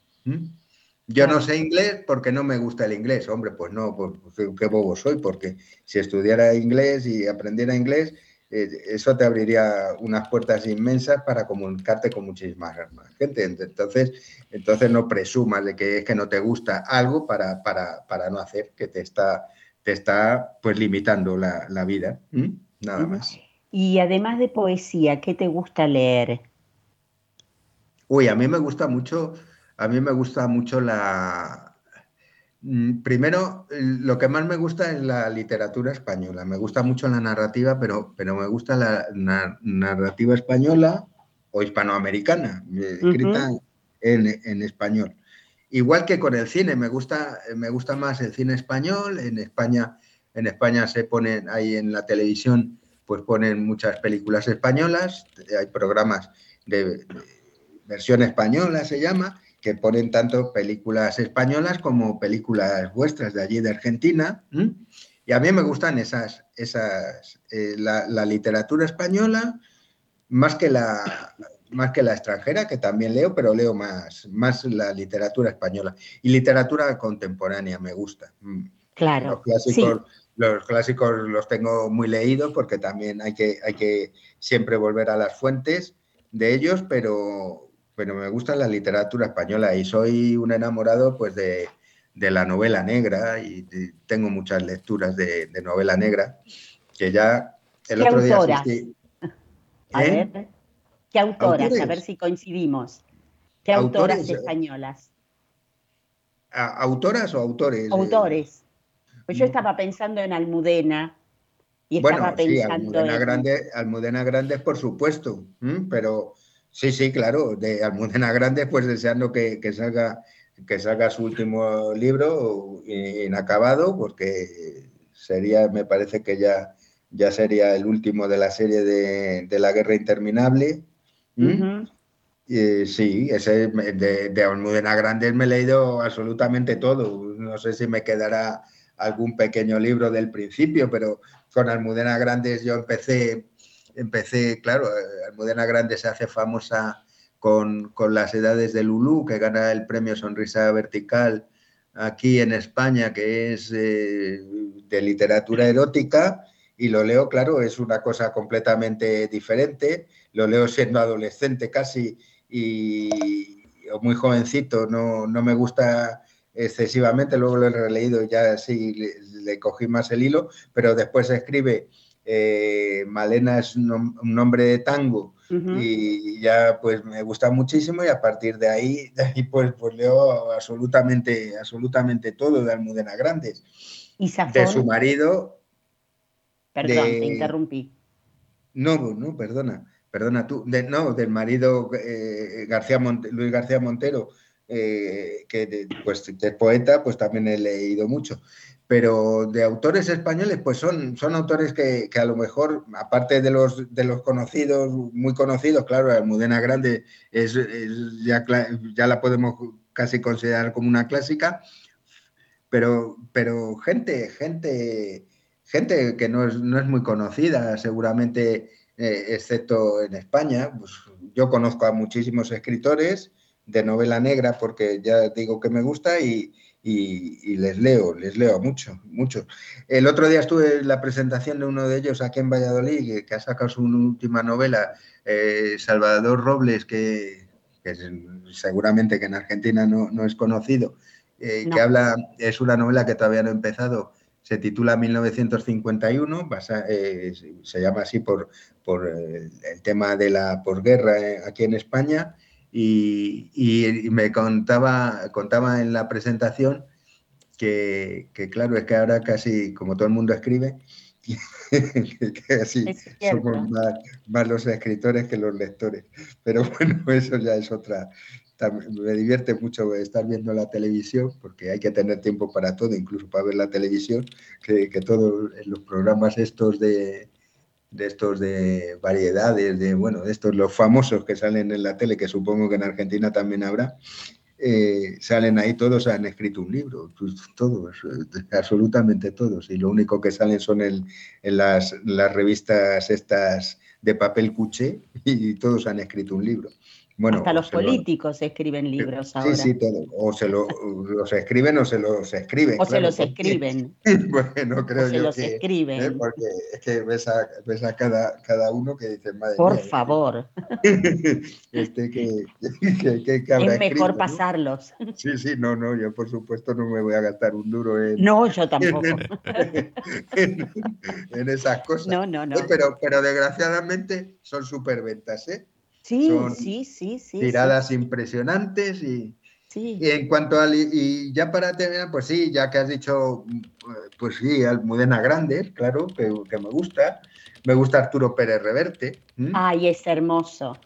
Yo no sé inglés porque no me gusta el inglés. Hombre, pues no, pues, pues qué bobo soy, porque si estudiara inglés y aprendiera inglés, eh, eso te abriría unas puertas inmensas para comunicarte con muchísimas más gente. Entonces, entonces no presumas de que es que no te gusta algo para, para, no hacer, que te está, te está pues limitando la, vida. Nada más. Y además de poesía, ¿qué te gusta leer? Uy, a mí me gusta mucho, a mí me gusta mucho la... Mm, primero, lo que más me gusta es la literatura española. Me gusta mucho la narrativa, pero, pero me gusta la narrativa española o hispanoamericana, eh, escrita en, español. Igual que con el cine, me gusta, me gusta más el cine español. En España, en España se ponen ahí en la televisión pues ponen muchas películas españolas, hay programas de, versión española se llama, que ponen tanto películas españolas como películas vuestras de allí de Argentina. Y a mí me gustan esas, esas eh, la, literatura española más que la, más que la extranjera, que también leo, pero leo más, más la literatura española. Y literatura contemporánea me gusta. Claro. Los clásicos los tengo muy leídos porque también hay que, hay que siempre volver a las fuentes de ellos, pero, pero me gusta la literatura española y soy un enamorado pues de, la novela negra y tengo muchas lecturas de, novela negra que ya el otro día A ¿Eh? ver, ¿qué autoras? A ver si coincidimos. ¿Qué autoras españolas? ¿Autoras o autores? Autores. Pues yo estaba pensando en Almudena. Y estaba pensando Almudena, en... Grande, Almudena Grande, por supuesto, pero sí, sí, claro, de Almudena Grande, pues deseando que, salga, que salga su último libro inacabado, porque sería, me parece que ya, ya sería el último de la serie de, La Guerra Interminable. sí, ese de, de, Almudena Grande me he leído absolutamente todo. No sé si me quedará algún pequeño libro del principio, pero con Almudena Grandes yo empecé, empecé, claro, eh, Almudena Grandes se hace famosa con, las edades de Lulú, que gana el premio Sonrisa Vertical aquí en España, que es eh, de literatura erótica, y lo leo, claro, es una cosa completamente diferente, lo leo siendo adolescente casi y muy jovencito, no, no me gusta excesivamente, luego lo he releído y ya sí le, cogí más el hilo, pero después escribe eh, Malena es un, nombre de tango y ya pues me gusta muchísimo y a partir de ahí, pues, pues leo absolutamente, absolutamente todo de Almudena Grandes. ¿Y De su marido. Perdón, te interrumpí. No, no, perdona, perdona tú. no, del marido eh, García Luis García Montero, eh, que pues, de poeta, pues también he leído mucho. Pero de autores españoles, pues son, son autores que, a lo mejor, aparte de los, de los conocidos, muy conocidos, claro, Almudena Grande es, ya, ya la podemos casi considerar como una clásica, pero, pero gente, gente, gente que no es, no es muy conocida, seguramente, eh, excepto en España. Pues yo conozco a muchísimos escritores, de novela negra porque ya digo que me gusta y, les leo, les leo mucho, mucho. El otro día estuve en la presentación de uno de ellos aquí en Valladolid, que, ha sacado su última novela, eh, Salvador Robles, que, que seguramente que en Argentina no, no es conocido, eh, que habla, es una novela que todavía no ha empezado, se titula 1951, eh, se llama así por, por el, tema de la posguerra eh, aquí en España, y, y, me contaba, contaba en la presentación que, que, claro, es que ahora casi, como todo el mundo escribe, que así somos más, más, los escritores que los lectores. Pero bueno, eso ya es otra, me divierte mucho estar viendo la televisión, porque hay que tener tiempo para todo, incluso para ver la televisión, que, que todos los programas estos de, de estos de variedades, de bueno, de estos los famosos que salen en la tele, que supongo que en Argentina también habrá, eh, salen ahí todos han escrito un libro, pues, todos, absolutamente todos, y lo único que salen son en, en las, las revistas estas de papel cuché y todos han escrito un libro. Hasta los políticos escriben libros ahora. Sí, sí, todo. O se lo, los escriben o se los escriben. O se los escriben. bueno, creo o se los escriben. ¿eh? Porque es que ves a, ves a cada, cada uno que dice, madre Por favor. este, que, es mejor pasarlos. Sí, sí, no, no, yo por supuesto no me voy a gastar un duro en... No, yo tampoco. En, esas cosas. No, no, no. Pero, pero desgraciadamente son superventas, ¿eh? Sí, sí, sí, sí. Tiradas impresionantes y, en cuanto al, y ya para terminar, pues sí, ya que has dicho, pues sí, Almudena Grande, claro, que, me gusta. Me gusta Arturo Pérez Reverte. Ay, es hermoso.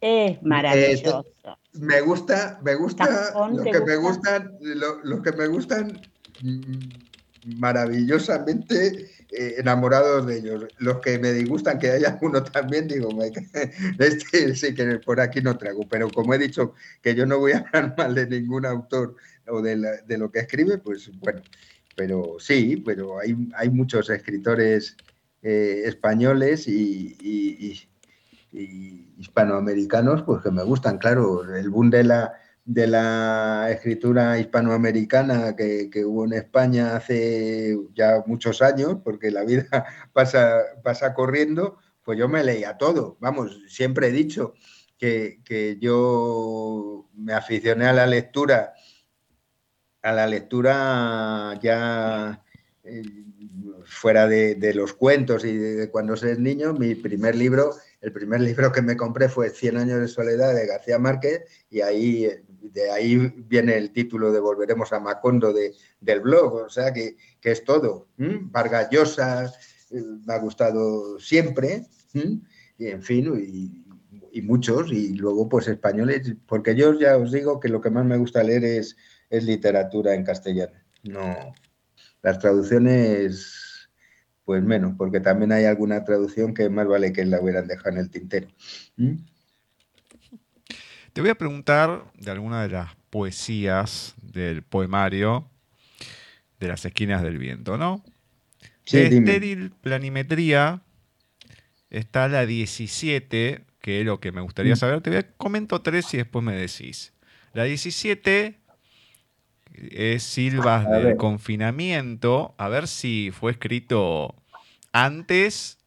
Es maravilloso. me gusta, me gusta, lo que me gustan, lo, que me gustan maravillosamente eh, enamorados de ellos. Los que me disgustan que haya uno también, digo, este sí que por aquí no trago, pero como he dicho que yo no voy a hablar mal de ningún autor o de, lo que escribe, pues bueno, pero sí, pero hay, hay muchos escritores eh, españoles y, hispanoamericanos pues que me gustan, claro, el boom de la de escritura hispanoamericana que, hubo en España hace ya muchos años, porque la vida pasa, pasa corriendo, pues yo me leía todo. Vamos, siempre he dicho que, yo me aficioné a la lectura, a la lectura ya eh, fuera de, los cuentos y de, cuando se es niño, mi primer libro, el primer libro que me compré fue Cien años de soledad de García Márquez y ahí de ahí viene el título de Volveremos a Macondo de, del blog, o sea que, es todo. Vargas Llosa eh, me ha gustado siempre, y en fin, y, muchos, y luego pues españoles, porque yo ya os digo que lo que más me gusta leer es, es literatura en castellano. No, las traducciones, pues menos, porque también hay alguna traducción que más vale que la hubieran dejado en el tintero. Te voy a preguntar de alguna de las poesías del poemario de las esquinas del viento, ¿no? Sí, de estéril planimetría está la 17, que es lo que me gustaría mm. saber. Te voy a comento tres y después me decís. La 17 es Silvas del confinamiento. A ver si fue escrito antes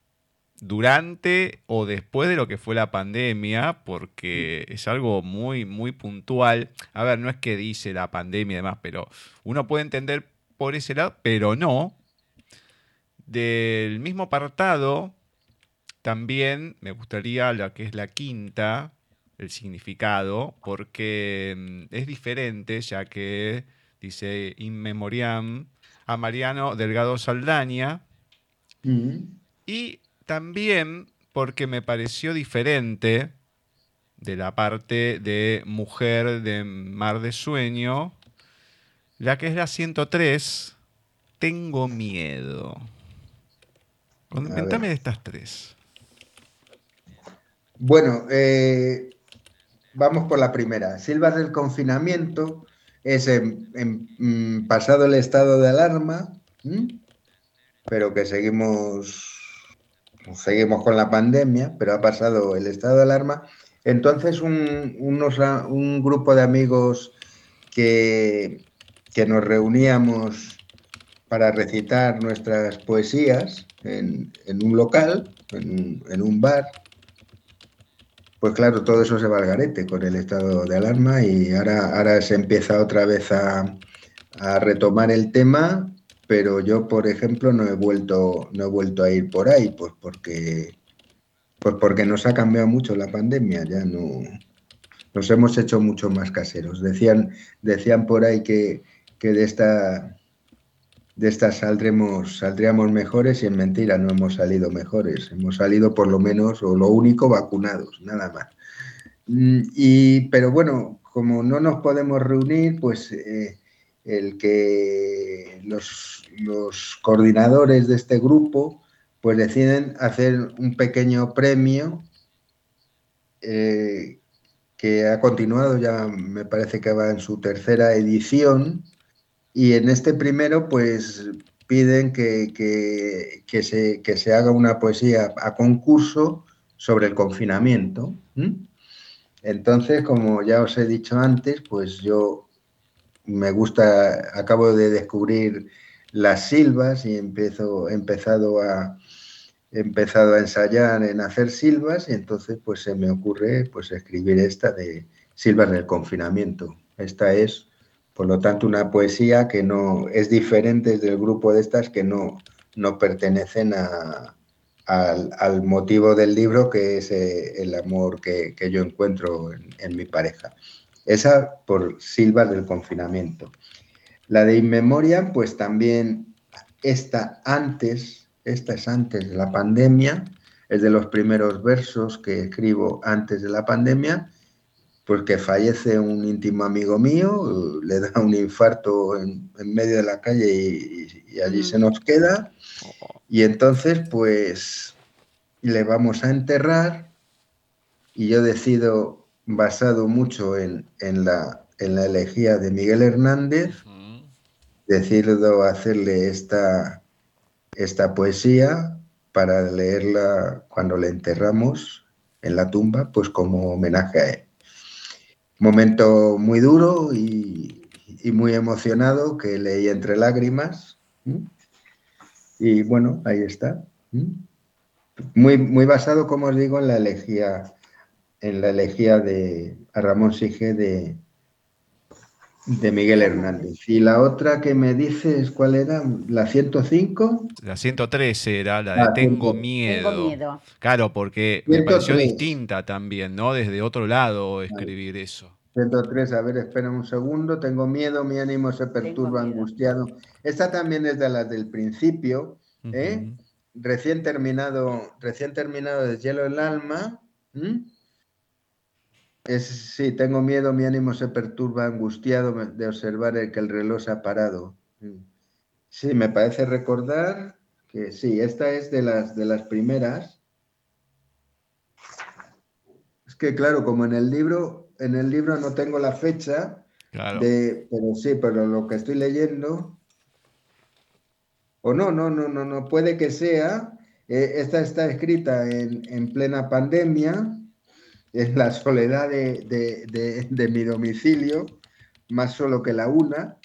durante o después de lo que fue la pandemia, porque es algo muy, muy puntual. A ver, no es que dice la pandemia y demás, pero uno puede entender por ese lado, pero no. Del mismo apartado, también me gustaría la que es la quinta, el significado, porque mm, es diferente, ya que dice in memoriam a Mariano Delgado Saldaña. Y también porque me pareció diferente de la parte de mujer de Mar de Sueño, la que es la 103, Tengo miedo. Coméntame de estas tres. Bueno, eh, vamos por la primera. Silvas del confinamiento es en, mm, pasado el estado de alarma, pero que seguimos seguimos con la pandemia, pero ha pasado el estado de alarma. Entonces, un, grupo de amigos que, nos reuníamos para recitar nuestras poesías en, un local, en, un bar, pues claro, todo eso se va al garete con el estado de alarma y ahora, se empieza otra vez a retomar el tema, pero yo, por ejemplo, no he vuelto, no he vuelto a ir por ahí, pues porque, pues porque nos ha cambiado mucho la pandemia, ya no nos hemos hecho mucho más caseros. Decían, decían por ahí que, que de esta de estas saldremos, saldríamos mejores y en mentira no hemos salido mejores. Hemos salido por lo menos, o lo único, vacunados, nada más. Mm, y, pero bueno, como no nos podemos reunir, pues eh, el que los, los, coordinadores de este grupo pues deciden hacer un pequeño premio eh, que ha continuado, ya me parece que va en su tercera edición, y en este primero, pues piden que, que, se, que se, haga una poesía a concurso sobre el confinamiento. Entonces, como ya os he dicho antes, pues yo me gusta, acabo de descubrir las silbas y he empezado a, empezado a ensayar en hacer silbas y entonces pues se me ocurre pues escribir esta de silbas del confinamiento. Esta es por lo tanto, una poesía que no es diferente del grupo de estas que no, no pertenecen al, motivo del libro, que es eh, el amor que, yo encuentro en, mi pareja. Esa por Silva del confinamiento. La de Inmemoria, pues también esta antes, esta es antes de la pandemia, es de los primeros versos que escribo antes de la pandemia pues que fallece un íntimo amigo mío, le da un infarto en, medio de la calle y, allí se nos queda. Y entonces, pues, le vamos a enterrar y yo decido, basado mucho en, la, en la elegía de Miguel Hernández, decido hacerle esta, esta poesía para leerla cuando le enterramos en la tumba, pues como homenaje a él momento muy duro y, muy emocionado que leí entre lágrimas. Y bueno, ahí está. Muy, muy basado, como os digo, en la elegía, en la elegía de Ramón Sige de, de Miguel Hernández. Y la otra que me dices, ¿cuál era? ¿La 105? La 103 era, la de ah, Tengo, miedo. Claro, porque me pareció distinta también, ¿no? Desde otro lado escribir eso. 103, a ver, espera un segundo. Tengo miedo, mi ánimo se perturba, angustiado. Esta también es de las del principio, ¿eh? Recién terminado, recién terminado de Hielo el alma. Es, sí, tengo miedo, mi ánimo se perturba, angustiado de observar el que el reloj se ha parado. Sí, me parece recordar que sí, esta es de las, de las primeras. Es que claro, como en el libro, en el libro no tengo la fecha, de, pero sí, pero lo que estoy leyendo, o no, no, no, no, no, puede que sea, eh, esta está escrita en, en plena pandemia, en la soledad de, mi domicilio, más solo que la una,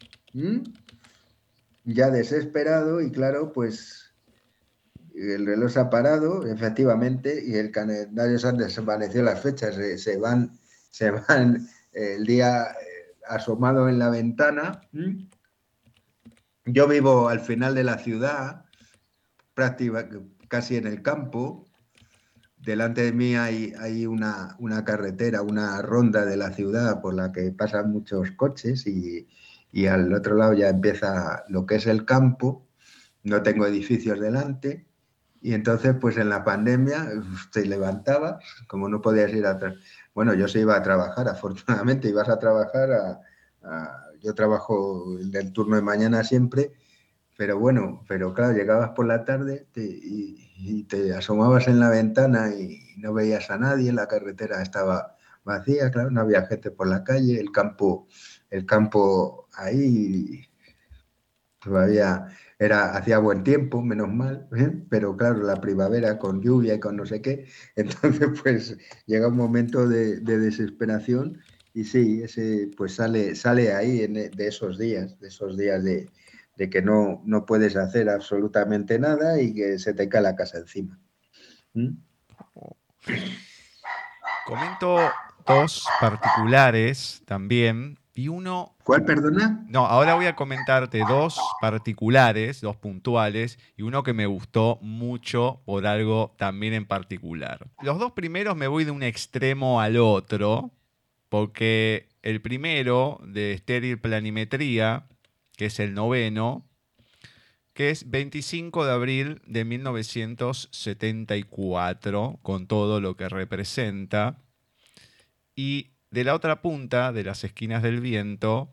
ya desesperado y claro, pues el reloj se ha parado, efectivamente, y el calendario se han desvanecido las fechas, se, van, se van el día eh, asomado en la ventana. Yo vivo al final de la ciudad, prácticamente casi en el campo, delante de mí hay, hay una, una, carretera, una ronda de la ciudad por la que pasan muchos coches y, y, al otro lado ya empieza lo que es el campo, no tengo edificios delante. Y entonces pues en la pandemia te levantabas, como no podías ir a... Bueno, yo se iba a trabajar, afortunadamente ibas a trabajar, a, yo trabajo del turno de mañana siempre, pero bueno, pero claro, llegabas por la tarde y y te asomabas en la ventana y no veías a nadie, la carretera estaba vacía, claro, no había gente por la calle, el campo, el campo ahí todavía era, hacía buen tiempo, menos mal, ¿eh? pero claro, la primavera con lluvia y con no sé qué, entonces pues llega un momento de, desesperación y sí, ese pues sale, sale ahí de esos días, de esos días de, de que no, no puedes hacer absolutamente nada y que se te cae la casa encima. ¿Mm? Comento dos particulares también y uno... ¿Cuál, perdona? No, ahora voy a comentarte dos particulares, dos puntuales y uno que me gustó mucho por algo también en particular. Los dos primeros me voy de un extremo al otro, porque el primero de estéril planimetría, que es el noveno, que es 25 de abril de 1974, con todo lo que representa. Y de la otra punta, de las esquinas del viento,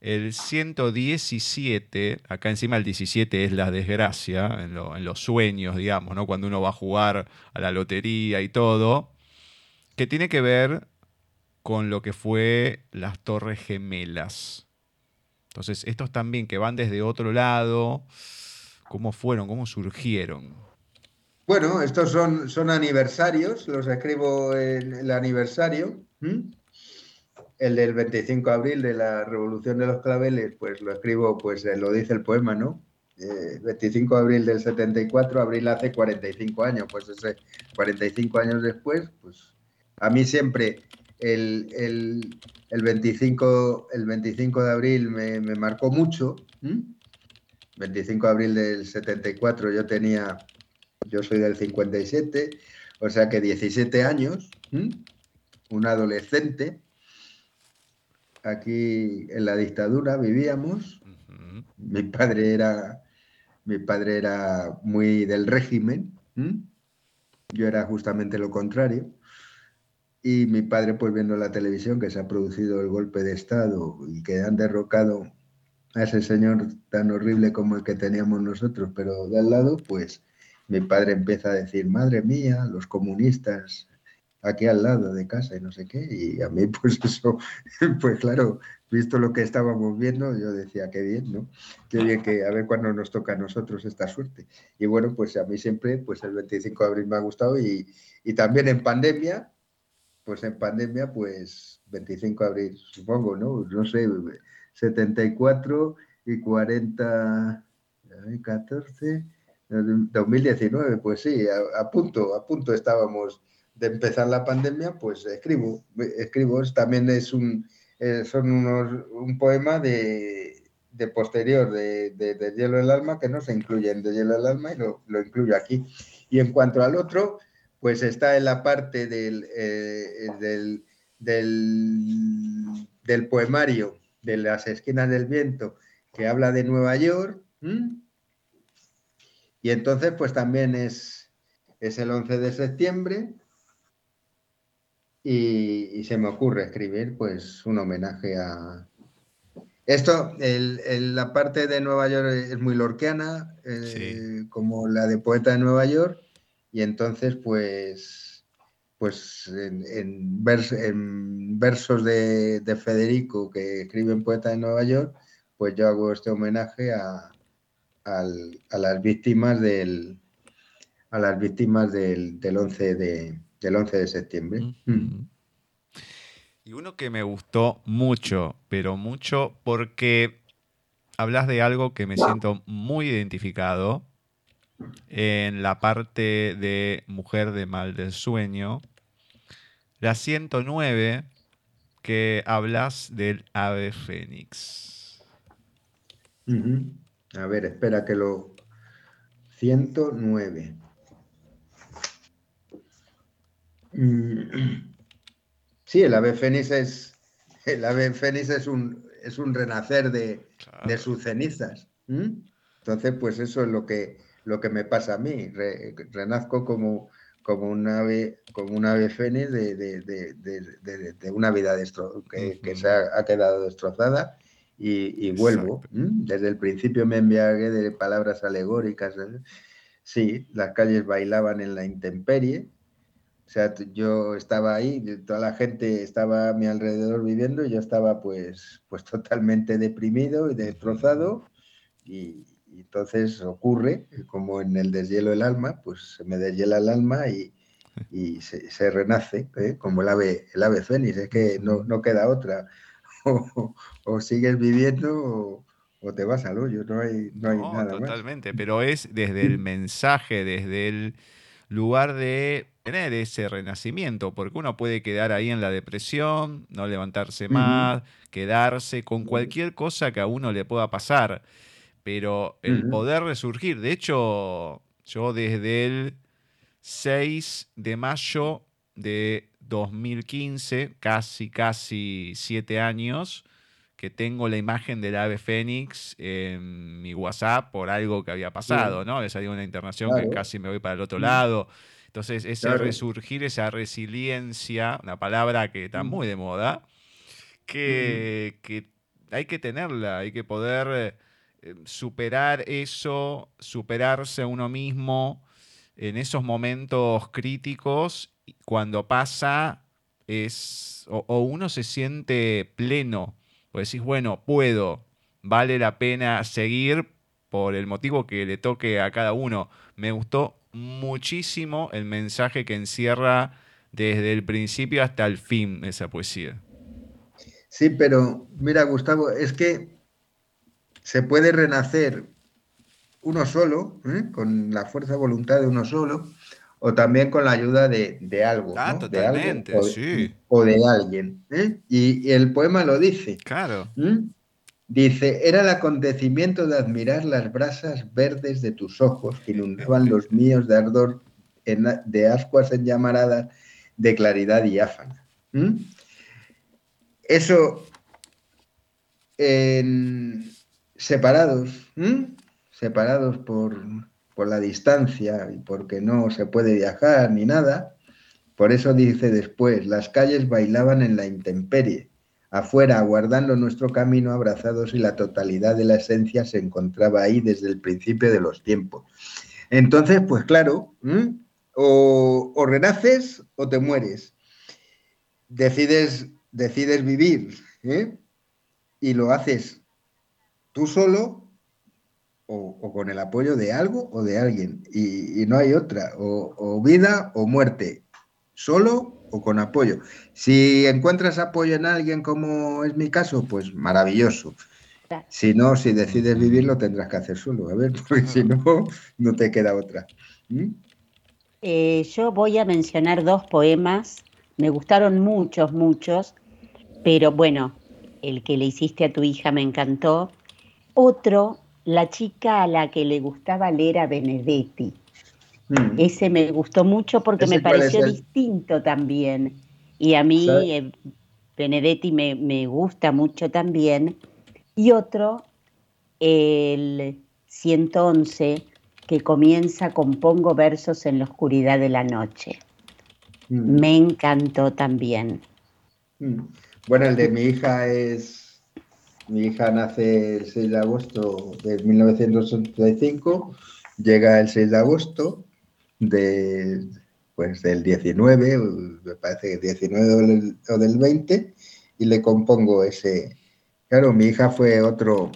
el 117, acá encima el 17 es la desgracia, en, los sueños, digamos, ¿no? cuando uno va a jugar a la lotería y todo, que tiene que ver con lo que fue las Torres Gemelas. Entonces, estos también que van desde otro lado, ¿cómo fueron? ¿Cómo surgieron? Bueno, estos son, son aniversarios, los escribo en el aniversario. El del 25 de abril de la Revolución de los Claveles, pues lo escribo, pues eh, lo dice el poema, ¿no? 25 eh, de abril del 74, abril hace 45 años, pues ese 45 años después, pues a mí siempre el, el, 25, el 25 de abril me, marcó mucho. 25 de abril del 74 yo tenía, yo soy del 57, o sea que 17 años, un adolescente. Aquí en la dictadura vivíamos. Mi padre era mi padre era muy del régimen. Yo era justamente lo contrario. Y mi padre, pues viendo la televisión que se ha producido el golpe de Estado y que han derrocado a ese señor tan horrible como el que teníamos nosotros, pero de al lado, pues mi padre empieza a decir, madre mía, los comunistas aquí al lado de casa y no sé qué. Y a mí, pues eso, pues claro, visto lo que estábamos viendo, yo decía, qué bien, ¿no? Qué bien que a ver cuándo nos toca a nosotros esta suerte. Y bueno, pues a mí siempre, pues el 25 de abril me ha gustado y, y también en pandemia, pues en pandemia, pues 25 de abril, supongo, ¿no? No sé, 74 y 40, 14, 2019, pues sí, a, punto, a punto estábamos de empezar la pandemia, pues escribo, escribo, también es un, eh, son unos, un poema de, de posterior de, de, Hielo del Alma que no se incluye en De Hielo del Alma y lo, lo incluyo aquí. Y en cuanto al otro, pues está en la parte del, eh, del, del, poemario de las esquinas del viento que habla de Nueva York. Y entonces, pues también es, es el 11 de septiembre y, se me ocurre escribir pues un homenaje a... Esto, el, la parte de Nueva York es muy lorquiana, eh, como la de Poeta de Nueva York, y entonces, pues, pues en, en, versos de, Federico, que escribe en Poeta de Nueva York, pues yo hago este homenaje a, las víctimas del a las víctimas del, 11 de del 11 de septiembre. Mm. Y uno que me gustó mucho, pero mucho porque hablas de algo que me siento muy identificado en la parte de Mujer de Mal del Sueño. La 109, que hablas del ave fénix. A ver, espera que lo... 109. Mm. Sí, el ave fénix es... El ave fénix es un, es un renacer de, sus cenizas. Entonces, pues eso es lo que lo que me pasa a mí. renazco como, como un ave, como un ave fénix de, de, una vida que, que, se ha, quedado destrozada y, vuelvo. Desde el principio me enviaré de palabras alegóricas. ¿eh? Sí, las calles bailaban en la intemperie. O sea, yo estaba ahí, toda la gente estaba a mi alrededor viviendo y yo estaba pues, pues totalmente deprimido y destrozado y, y entonces ocurre, como en el deshielo del alma, pues se me deshiela el alma y, se, renace, ¿eh? como el ave, el ave fénix, es que no, queda otra. O, sigues viviendo o, te vas al hoyo, no hay, no nada totalmente, pero es desde el mensaje, desde el lugar de tener ese renacimiento, porque uno puede quedar ahí en la depresión, no levantarse más, quedarse con cualquier cosa que a uno le pueda pasar, pero el poder resurgir, de hecho, yo desde el 6 de mayo de 2015, casi, casi siete años, que tengo la imagen del ave fénix en mi WhatsApp por algo que había pasado, ¿no? Había salido una internación que casi me voy para el otro lado. Entonces, ese resurgir, esa resiliencia, una palabra que está muy de moda, que, que hay que tenerla, hay que poder eh, superar eso, superarse uno mismo en esos momentos críticos, cuando pasa, es, o, uno se siente pleno, pues decís, bueno, puedo, vale la pena seguir por el motivo que le toque a cada uno. Me gustó muchísimo el mensaje que encierra desde el principio hasta el fin esa poesía. Sí, pero mira, Gustavo, es que se puede renacer uno solo, ¿eh? con la fuerza de voluntad de uno solo, o también con la ayuda de, algo. Ah, totalmente, o, sí. O de alguien. ¿eh? Y, el poema lo dice. Claro. Dice, era el acontecimiento de admirar las brasas verdes de tus ojos que inundaban los míos de ardor, de ascuas enllamaradas, de claridad diáfana. Eso, en, separados, separados por, por la distancia y porque no se puede viajar ni nada, por eso dice después, las calles bailaban en la intemperie afuera, aguardando nuestro camino, abrazados y la totalidad de la esencia se encontraba ahí desde el principio de los tiempos. Entonces, pues claro, o, renaces o te mueres. Decides, decides vivir ¿eh? y lo haces tú solo o, con el apoyo de algo o de alguien. Y, no hay otra, o vida o muerte, solo o con apoyo. Si encuentras apoyo en alguien, como es mi caso, pues maravilloso. Si no, si decides vivirlo, tendrás que hacer solo, a ver, porque si no, no te queda otra. ¿Mm? Eh, yo voy a mencionar dos poemas, me gustaron muchos, muchos, pero bueno, el que le hiciste a tu hija me encantó. Otro, la chica a la que le gustaba leer a Benedetti. Mm. Ese me gustó mucho porque me pareció distinto también. Y a mí eh, Benedetti me, gusta mucho también. Y otro, el 111, que comienza con Pongo versos en la oscuridad de la noche. Mm. Me encantó también. Mm. Bueno, el de mi hija es... Mi hija nace el 6 de agosto de 1985, llega el 6 de agosto de, pues del 19, me parece que 19 o del 20, y le compongo ese. Claro, mi hija fue otro,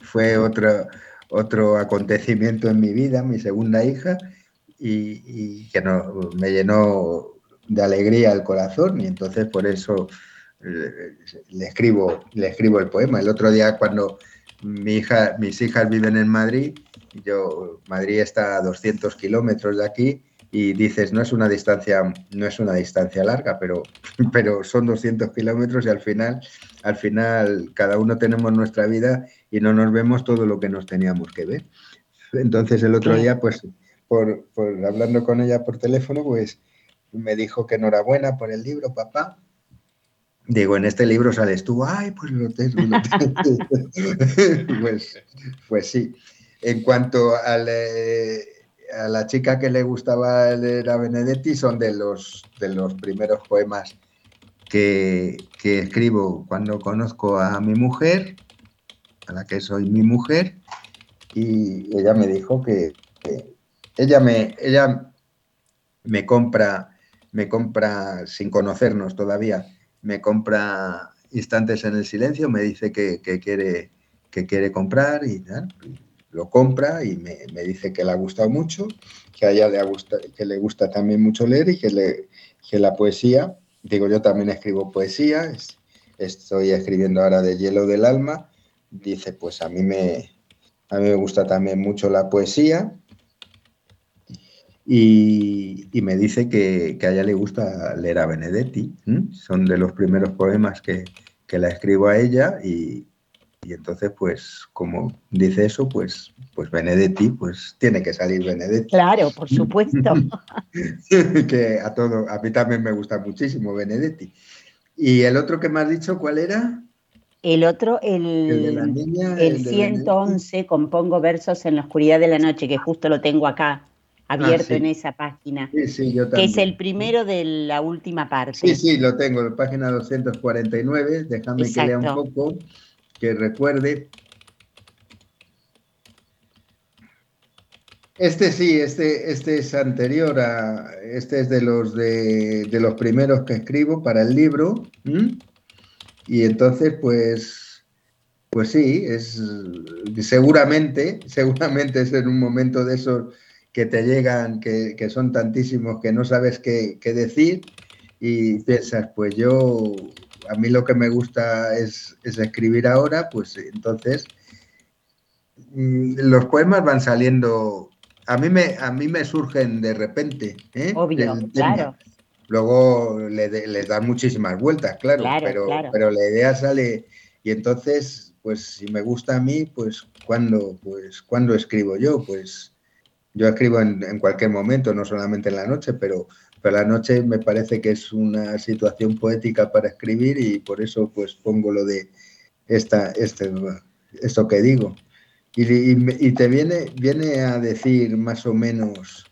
fue otro, otro acontecimiento en mi vida, mi segunda hija, y, que no, me llenó de alegría el corazón, y entonces por eso le, le, escribo, le escribo el poema. El otro día cuando mi hija, mis hijas viven en Madrid, yo, Madrid está a 200 kilómetros de aquí y dices, no es una distancia, no es una distancia larga, pero, pero son 200 kilómetros y al final, al final cada uno tenemos nuestra vida y no nos vemos todo lo que nos teníamos que ver. Entonces el otro día, pues, por, hablando con ella por teléfono, pues me dijo que enhorabuena por el libro, papá. Digo, en este libro sales tú, ay, pues lo tengo. pues, pues sí. En cuanto eh, a la chica que le gustaba leer a Benedetti, son de los, de los primeros poemas que, escribo cuando conozco a mi mujer, a la que soy mi mujer, y ella me dijo que, ella, me, ella me compra, me compra sin conocernos todavía, me compra instantes en el silencio, me dice que, quiere, quiere comprar y tal lo compra y me, dice que le ha gustado mucho, que a ella le, gusta, que le gusta también mucho leer y que, le, que la poesía, digo yo también escribo poesía, estoy escribiendo ahora de Hielo del Alma, dice pues a mí me, a mí me gusta también mucho la poesía y, me dice que, a ella le gusta leer a Benedetti. Son de los primeros poemas que, que la escribo a ella y, y entonces, pues, como dice eso, pues, pues Benedetti, pues tiene que salir Benedetti. Claro, por supuesto. que a todo, a mí también me gusta muchísimo Benedetti. ¿Y el otro que me has dicho, cuál era? El otro, el, el, 111, compongo versos en la oscuridad de la noche, que justo lo tengo acá abierto ah, en esa página. Sí, sí, yo también. Que es el primero de la última parte. Sí, sí, lo tengo, la página 249, déjame que lea un poco que recuerde. Este sí, este, este es anterior a, este es de los, de, los primeros que escribo para el libro. Y entonces, pues, pues sí, es seguramente, seguramente es en un momento de esos que te llegan, que, son tantísimos que no sabes qué, qué decir y piensas, pues yo a mí lo que me gusta es, escribir ahora, pues entonces mm, los poemas van saliendo, a mí me, a mí me surgen de repente. ¿eh? Obvio, claro. Luego le, les dan muchísimas vueltas, claro, pero, pero la idea sale y entonces, pues si me gusta a mí, pues cuando, pues, cuando escribo yo, pues yo escribo en, en cualquier momento, no solamente en la noche, pero pero la noche me parece que es una situación poética para escribir y por eso pues pongo lo de esta, este, esto que digo. Y, te viene, viene a decir más o menos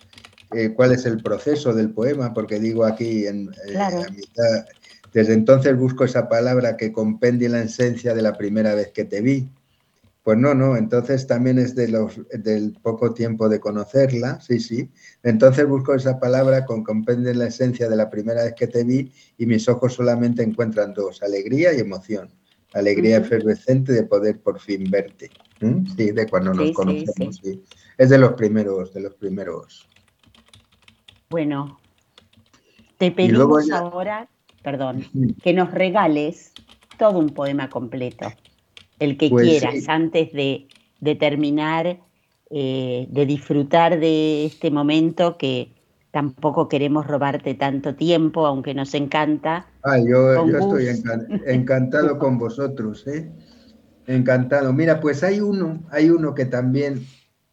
eh, cuál es el proceso del poema, porque digo aquí en eh, mitad, desde entonces busco esa palabra que compendie la esencia de la primera vez que te vi pues no, no, entonces también es de los, del poco tiempo de conocerla, sí, sí. Entonces busco esa palabra con comprende la esencia de la primera vez que te vi y mis ojos solamente encuentran dos, alegría y emoción. Alegría efervescente de poder por fin verte. Sí, de cuando nos conocemos, sí, Es de los primeros, de los primeros. Bueno, te pedimos ahora, perdón, que nos regales todo un poema completo el que pues quieras, antes de, terminar, eh, de disfrutar de este momento que tampoco queremos robarte tanto tiempo, aunque nos encanta. Ah, yo, estoy encantado con vosotros, ¿eh? Encantado. Mira, pues hay uno, hay uno que también,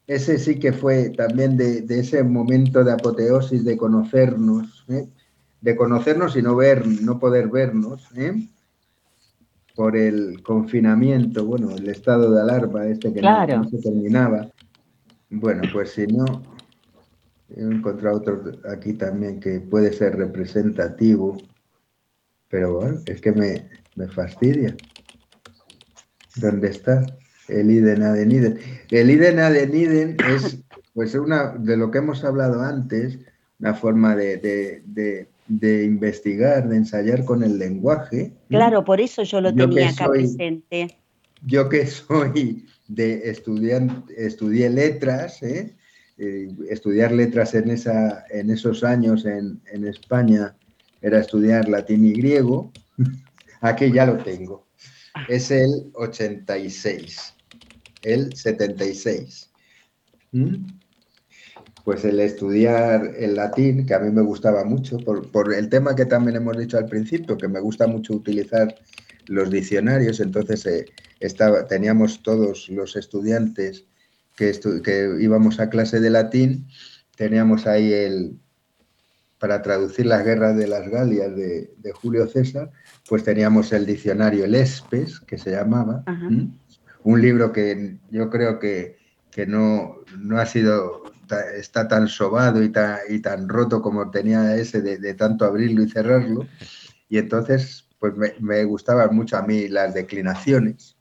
ese sí que fue también de, ese momento de apoteosis de conocernos, ¿eh? de conocernos y no ver, no poder vernos, ¿eh? Por el confinamiento, bueno, el estado de alarma este que no, se terminaba. Bueno, pues si no, he encontrado otro aquí también que puede ser representativo, pero bueno, es que me, me fastidia. ¿Dónde está? El Iden Adeniden. El Iden Adeniden es, pues, una de lo que hemos hablado antes, una forma de, de de investigar, de ensayar con el lenguaje. Claro, por eso yo lo tenía acá presente. Yo que soy de estudiar, estudié letras, ¿eh? Eh, estudiar letras en, esa, en esos años en, en España era estudiar latín y griego. Aquí ya lo tengo. Es el 86, el 76 pues el estudiar el latín, que a mí me gustaba mucho, por, el tema que también hemos dicho al principio, que me gusta mucho utilizar los diccionarios, entonces eh, estaba, teníamos todos los estudiantes que, que íbamos a clase de latín, teníamos ahí el, para traducir las guerras de las Galias de, Julio César, pues teníamos el diccionario El Espes, que se llamaba, un libro que yo creo que, que no, no ha sido está tan sobado y tan, y tan roto como tenía ese de, tanto abrirlo y cerrarlo. Y entonces, pues me, gustaban mucho a mí las declinaciones.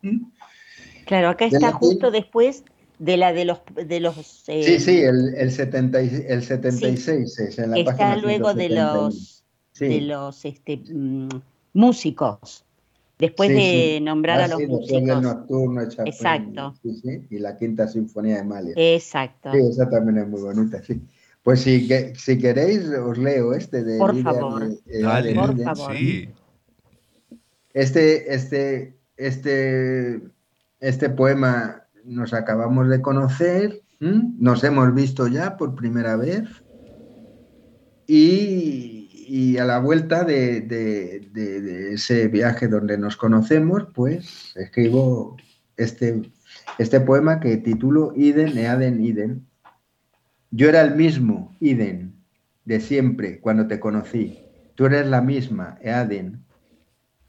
Claro, acá está justo después de la de los... De los sí, sí, el, el, 70, el 76 es en la Está luego de los, de los este, mm, músicos. Después de nombrar a ah, los músicos. Nocturno, Exacto. y la Quinta Sinfonía de Mahler. Exacto. Sí, esa también es muy bonita, sí. Pues si, si queréis, os leo este de... Por favor. Dale, por favor. Sí. Este, este, este, este poema nos acabamos de conocer, nos hemos visto ya por primera vez, y, a la vuelta de, ese viaje donde nos conocemos, pues escribo este, este poema que titulo Iden, Eaden, Iden. Yo era el mismo, Iden, de siempre, cuando te conocí. Tú eres la misma, Eaden,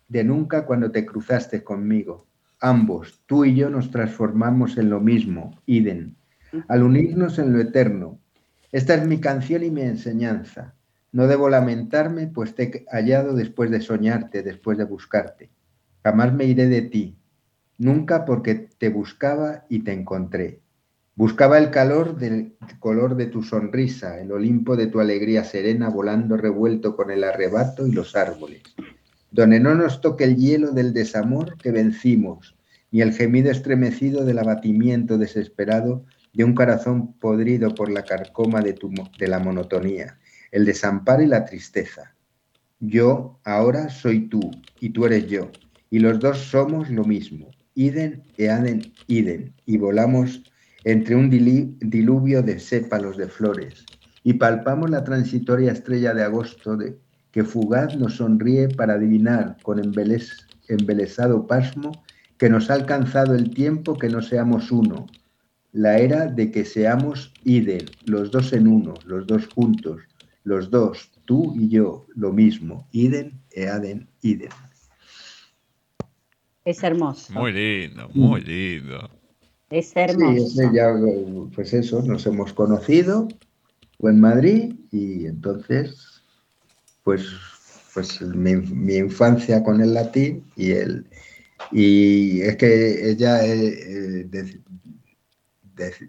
de nunca cuando te cruzaste conmigo. Ambos, tú y yo, nos transformamos en lo mismo, Iden, al unirnos en lo eterno. Esta es mi canción y mi enseñanza. No debo lamentarme, pues te he hallado después de soñarte, después de buscarte. Jamás me iré de ti, nunca porque te buscaba y te encontré. Buscaba el calor del color de tu sonrisa, el Olimpo de tu alegría serena volando revuelto con el arrebato y los árboles, donde no nos toque el hielo del desamor que vencimos, ni el gemido estremecido del abatimiento desesperado de un corazón podrido por la carcoma de, tu, de la monotonía, el desamparo y la tristeza. Yo ahora soy tú y tú eres yo, y los dos somos lo mismo, Iden e Aden Iden, y volamos entre un diluvio de sépalos de flores, y palpamos la transitoria estrella de agosto de, que fugaz nos sonríe para adivinar con embelesado pasmo que nos ha alcanzado el tiempo que no seamos uno, la era de que seamos Iden, los dos en uno, los dos juntos, los dos, tú y yo, lo mismo, Iden e Aden Iden. Es hermoso. Muy lindo, muy lindo. Es hermoso. Sí, ya, pues eso, nos hemos conocido en Madrid y entonces, pues, pues mi, infancia con el latín y el y es que ella eh, eh,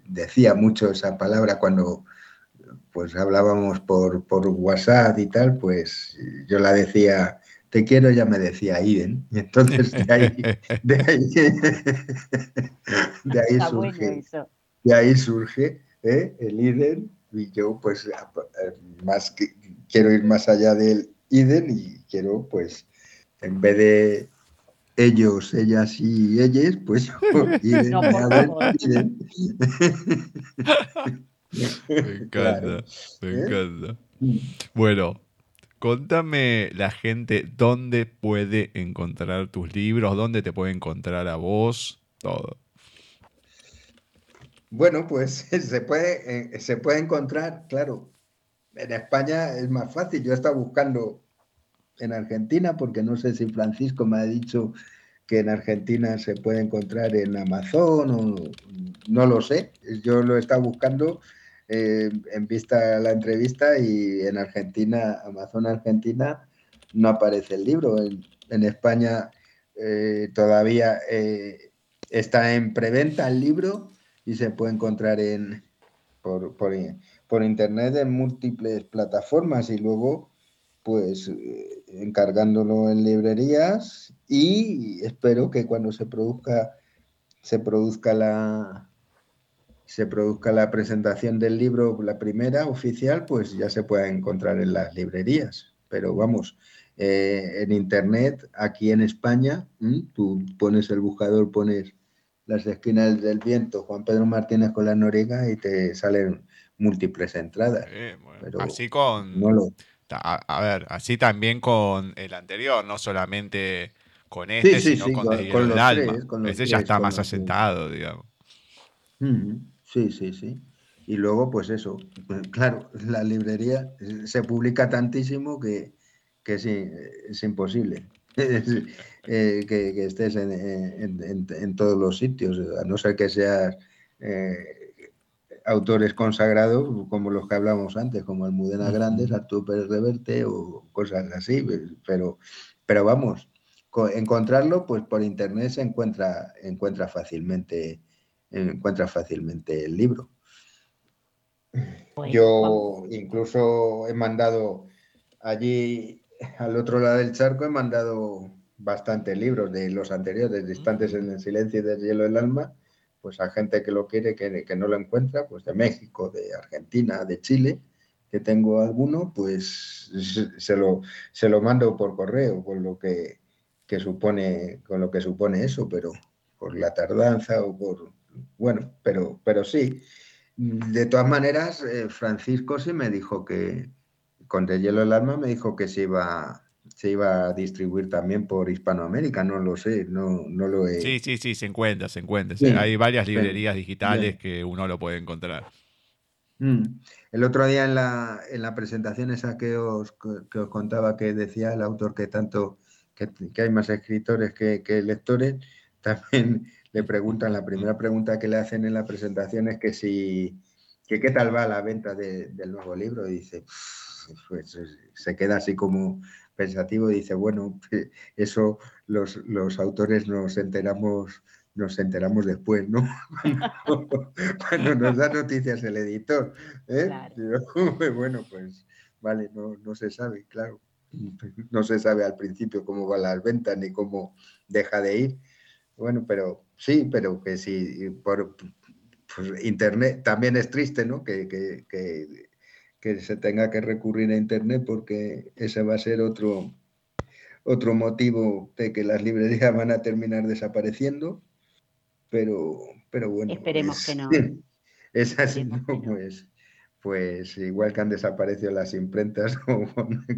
decía mucho esa palabra cuando pues hablábamos por, por, WhatsApp y tal, pues yo la decía, te quiero, ya me decía Iden. Y entonces de ahí, de ahí, de ahí surge, de ahí surge ¿eh? el Iden y yo pues más que, quiero ir más allá del Iden y quiero pues en vez de ellos, ellas y ellas, pues Me encanta, me ¿Eh? encanta. Bueno, contame la gente dónde puede encontrar tus libros, dónde te puede encontrar a vos, todo. Bueno, pues se puede, eh, se puede encontrar, claro. En España es más fácil. Yo he estado buscando en Argentina, porque no sé si Francisco me ha dicho que en Argentina se puede encontrar en Amazon o no lo sé. Yo lo he estado buscando eh, en vista a la entrevista y en Argentina, Amazon Argentina, no aparece el libro. En, España eh, todavía eh, está en preventa el libro y se puede encontrar en, por, por internet en múltiples plataformas y luego pues encargándolo en librerías y espero que cuando se produzca se produzca la se produzca la presentación del libro la primera oficial pues ya se pueda encontrar en las librerías. Pero vamos eh, en internet aquí en España tú pones el buscador pones las esquinas del viento Juan Pedro Martínez con la Noriega y te salen múltiples entradas. Así con a, ver, así también con el anterior, no solamente con este, sino con, el alma. Ese ya está más asentado, digamos. Sí, sí, sí. Y luego, pues eso, pues, claro, la librería se publica tantísimo que, que es, imposible eh, que, estés en, todos los sitios, a no ser que seas eh, autores consagrados como los que hablamos antes, como Almudena Grandes, Arturo Pérez Reverte o cosas así, pero, pero vamos, encontrarlo pues por internet se encuentra, encuentra fácilmente encuentra fácilmente el libro. Yo incluso he mandado allí al otro lado del charco, he mandado bastantes libros de los anteriores, Distantes en el silencio y del hielo del alma, pues a gente que lo quiere, que, que, no lo encuentra, pues de México, de Argentina, de Chile, que tengo alguno, pues se lo, se lo mando por correo, con lo que, supone, con lo que supone eso, pero por la tardanza o por, bueno, pero, pero sí. De todas maneras, eh, Francisco sí me dijo que, con De Hielo el Alma me dijo que se iba, se iba a distribuir también por Hispanoamérica, no lo sé, no, no lo he... Sí, sí, sí, se encuentra, se encuentra. Sí, Hay varias librerías digitales que uno lo puede encontrar. Mm. El otro día en la, en la presentación esa que os, que os contaba que decía el autor que tanto que, que hay más escritores que, que lectores, también le preguntan, la primera pregunta que le hacen en la presentación es que si que qué tal va la venta de- del nuevo libro, y dice, pues se queda así como pensativo y dice, bueno, eso los, los autores nos enteramos nos enteramos después, ¿no? Cuando nos da noticias el editor. ¿eh? Claro. Bueno, pues vale, no, no se sabe, claro. No se sabe al principio cómo van las ventas ni cómo deja de ir. Bueno, pero sí, pero que sí, por pues, internet también es triste, ¿no? Que, que, que, que se tenga que recurrir a internet porque ese va a ser otro, otro motivo de que las librerías van a terminar desapareciendo. Pero, pero bueno. Esperemos es- que no. Es así, ¿no? Pues, pues igual que han desaparecido las imprentas con,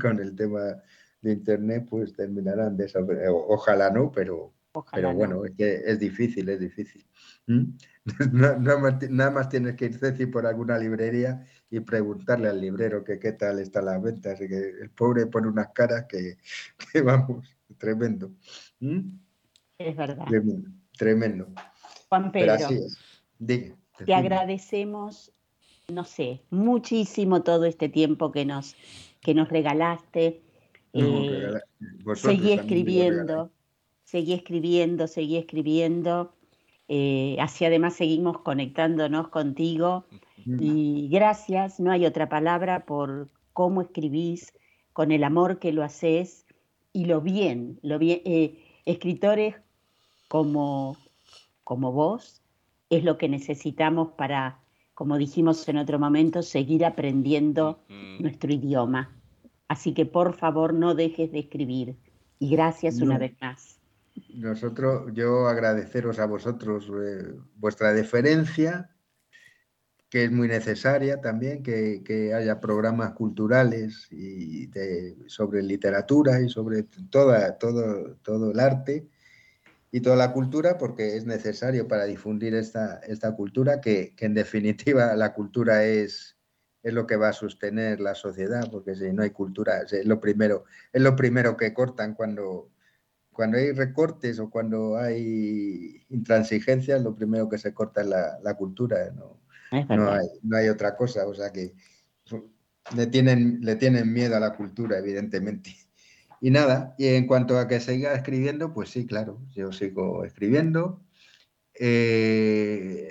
con el tema de internet, pues terminarán desapareciendo. Ojalá no, pero, Ojalá pero no. bueno, es que es difícil, es difícil. ¿Mm? Na- Nada más, ti- nada más tienes que ir Ceci, por alguna librería y preguntarle al librero que qué tal están las ventas. Y que el pobre pone unas caras que, que vamos, tremendo. ¿Mm? Es verdad. Tremendo, tremendo. Juan Pero Pedro, así es. Diga, te agradecemos, no sé, muchísimo todo este tiempo que nos, que nos regalaste. No, Eh, seguí escribiendo, seguí escribiendo, seguí escribiendo. eh, así además seguimos conectándonos contigo. Y gracias, no hay otra palabra por cómo escribís, con el amor que lo haces y lo bien, lo bien. eh, escritores como, como vos es lo que necesitamos para, como dijimos en otro momento, seguir aprendiendo Mm. nuestro idioma. Así que por favor no dejes de escribir. Y gracias una vez más. Nosotros, yo agradeceros a vosotros eh, vuestra deferencia, que es muy necesaria también, que, que haya programas culturales y sobre literatura y sobre toda, todo, todo el arte y toda la cultura, porque es necesario para difundir esta, esta cultura, que, que en definitiva la cultura es, es lo que va a sostener la sociedad, porque si no hay cultura, es lo primero, es lo primero que cortan cuando, cuando hay recortes o cuando hay intransigencias, lo primero que se corta es la, la cultura, no, Es no, verdad. hay, no hay otra cosa, o sea que le tienen, le tienen miedo a la cultura, evidentemente. Y nada, y en cuanto a que siga escribiendo, pues sí, claro, yo sigo escribiendo. Eh,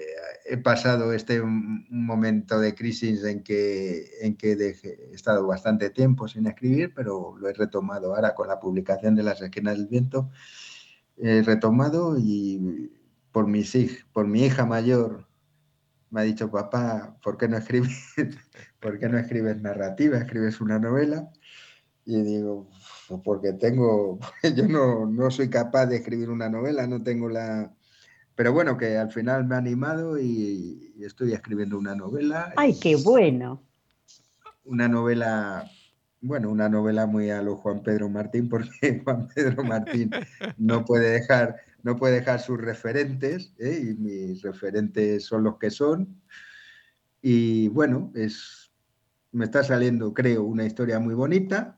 he pasado este momento de crisis en que, en que he estado bastante tiempo sin escribir, pero lo he retomado ahora con la publicación de Las Esquinas del Viento. He retomado y por, mis por mi hija mayor me ha dicho, papá, ¿por qué no escribes, ¿por qué no escribes narrativa? ¿Escribes una novela? Y digo, "Pues porque tengo, yo no, no soy capaz de escribir una novela, no tengo la... Pero bueno, que al final me ha animado y, y estoy escribiendo una novela. Ay, qué bueno. Una novela, bueno, una novela muy a lo Juan Pedro Martín, porque Juan Pedro Martín no puede dejar, no puede dejar sus referentes, ¿eh? y mis referentes son los que son. Y bueno, es, me está saliendo, creo, una historia muy bonita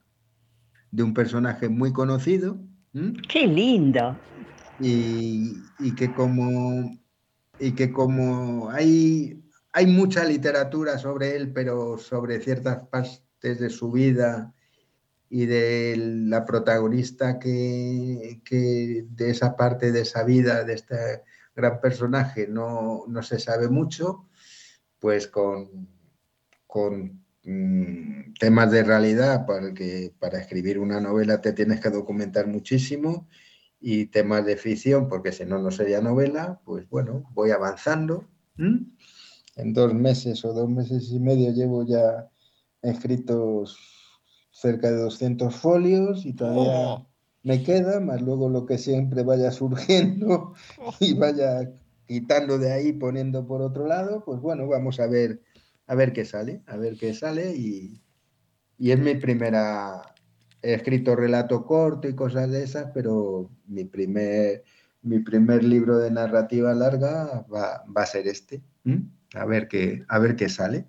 de un personaje muy conocido ¿m? Qué lindo. Y, que como y que como hay hay mucha literatura sobre él, pero sobre ciertas partes de su vida y de la protagonista que, que de esa parte de esa vida, de este gran personaje, no, no se sabe mucho, pues con, con mm, temas de realidad, porque para escribir una novela te tienes que documentar muchísimo, y temas de ficción, porque si no, no sería novela, pues bueno, voy avanzando. ¿m? En dos meses o dos meses y medio llevo ya escritos cerca de 200 folios y todavía Oh. me queda, más luego lo que siempre vaya surgiendo y vaya quitando de ahí, poniendo por otro lado, pues bueno, vamos a ver, a ver qué sale, a ver qué sale y, y es mi primera, he escrito relato corto y cosas de esas, pero mi primer, mi primer libro de narrativa larga va, a ser este. A ver, qué, a ver qué sale,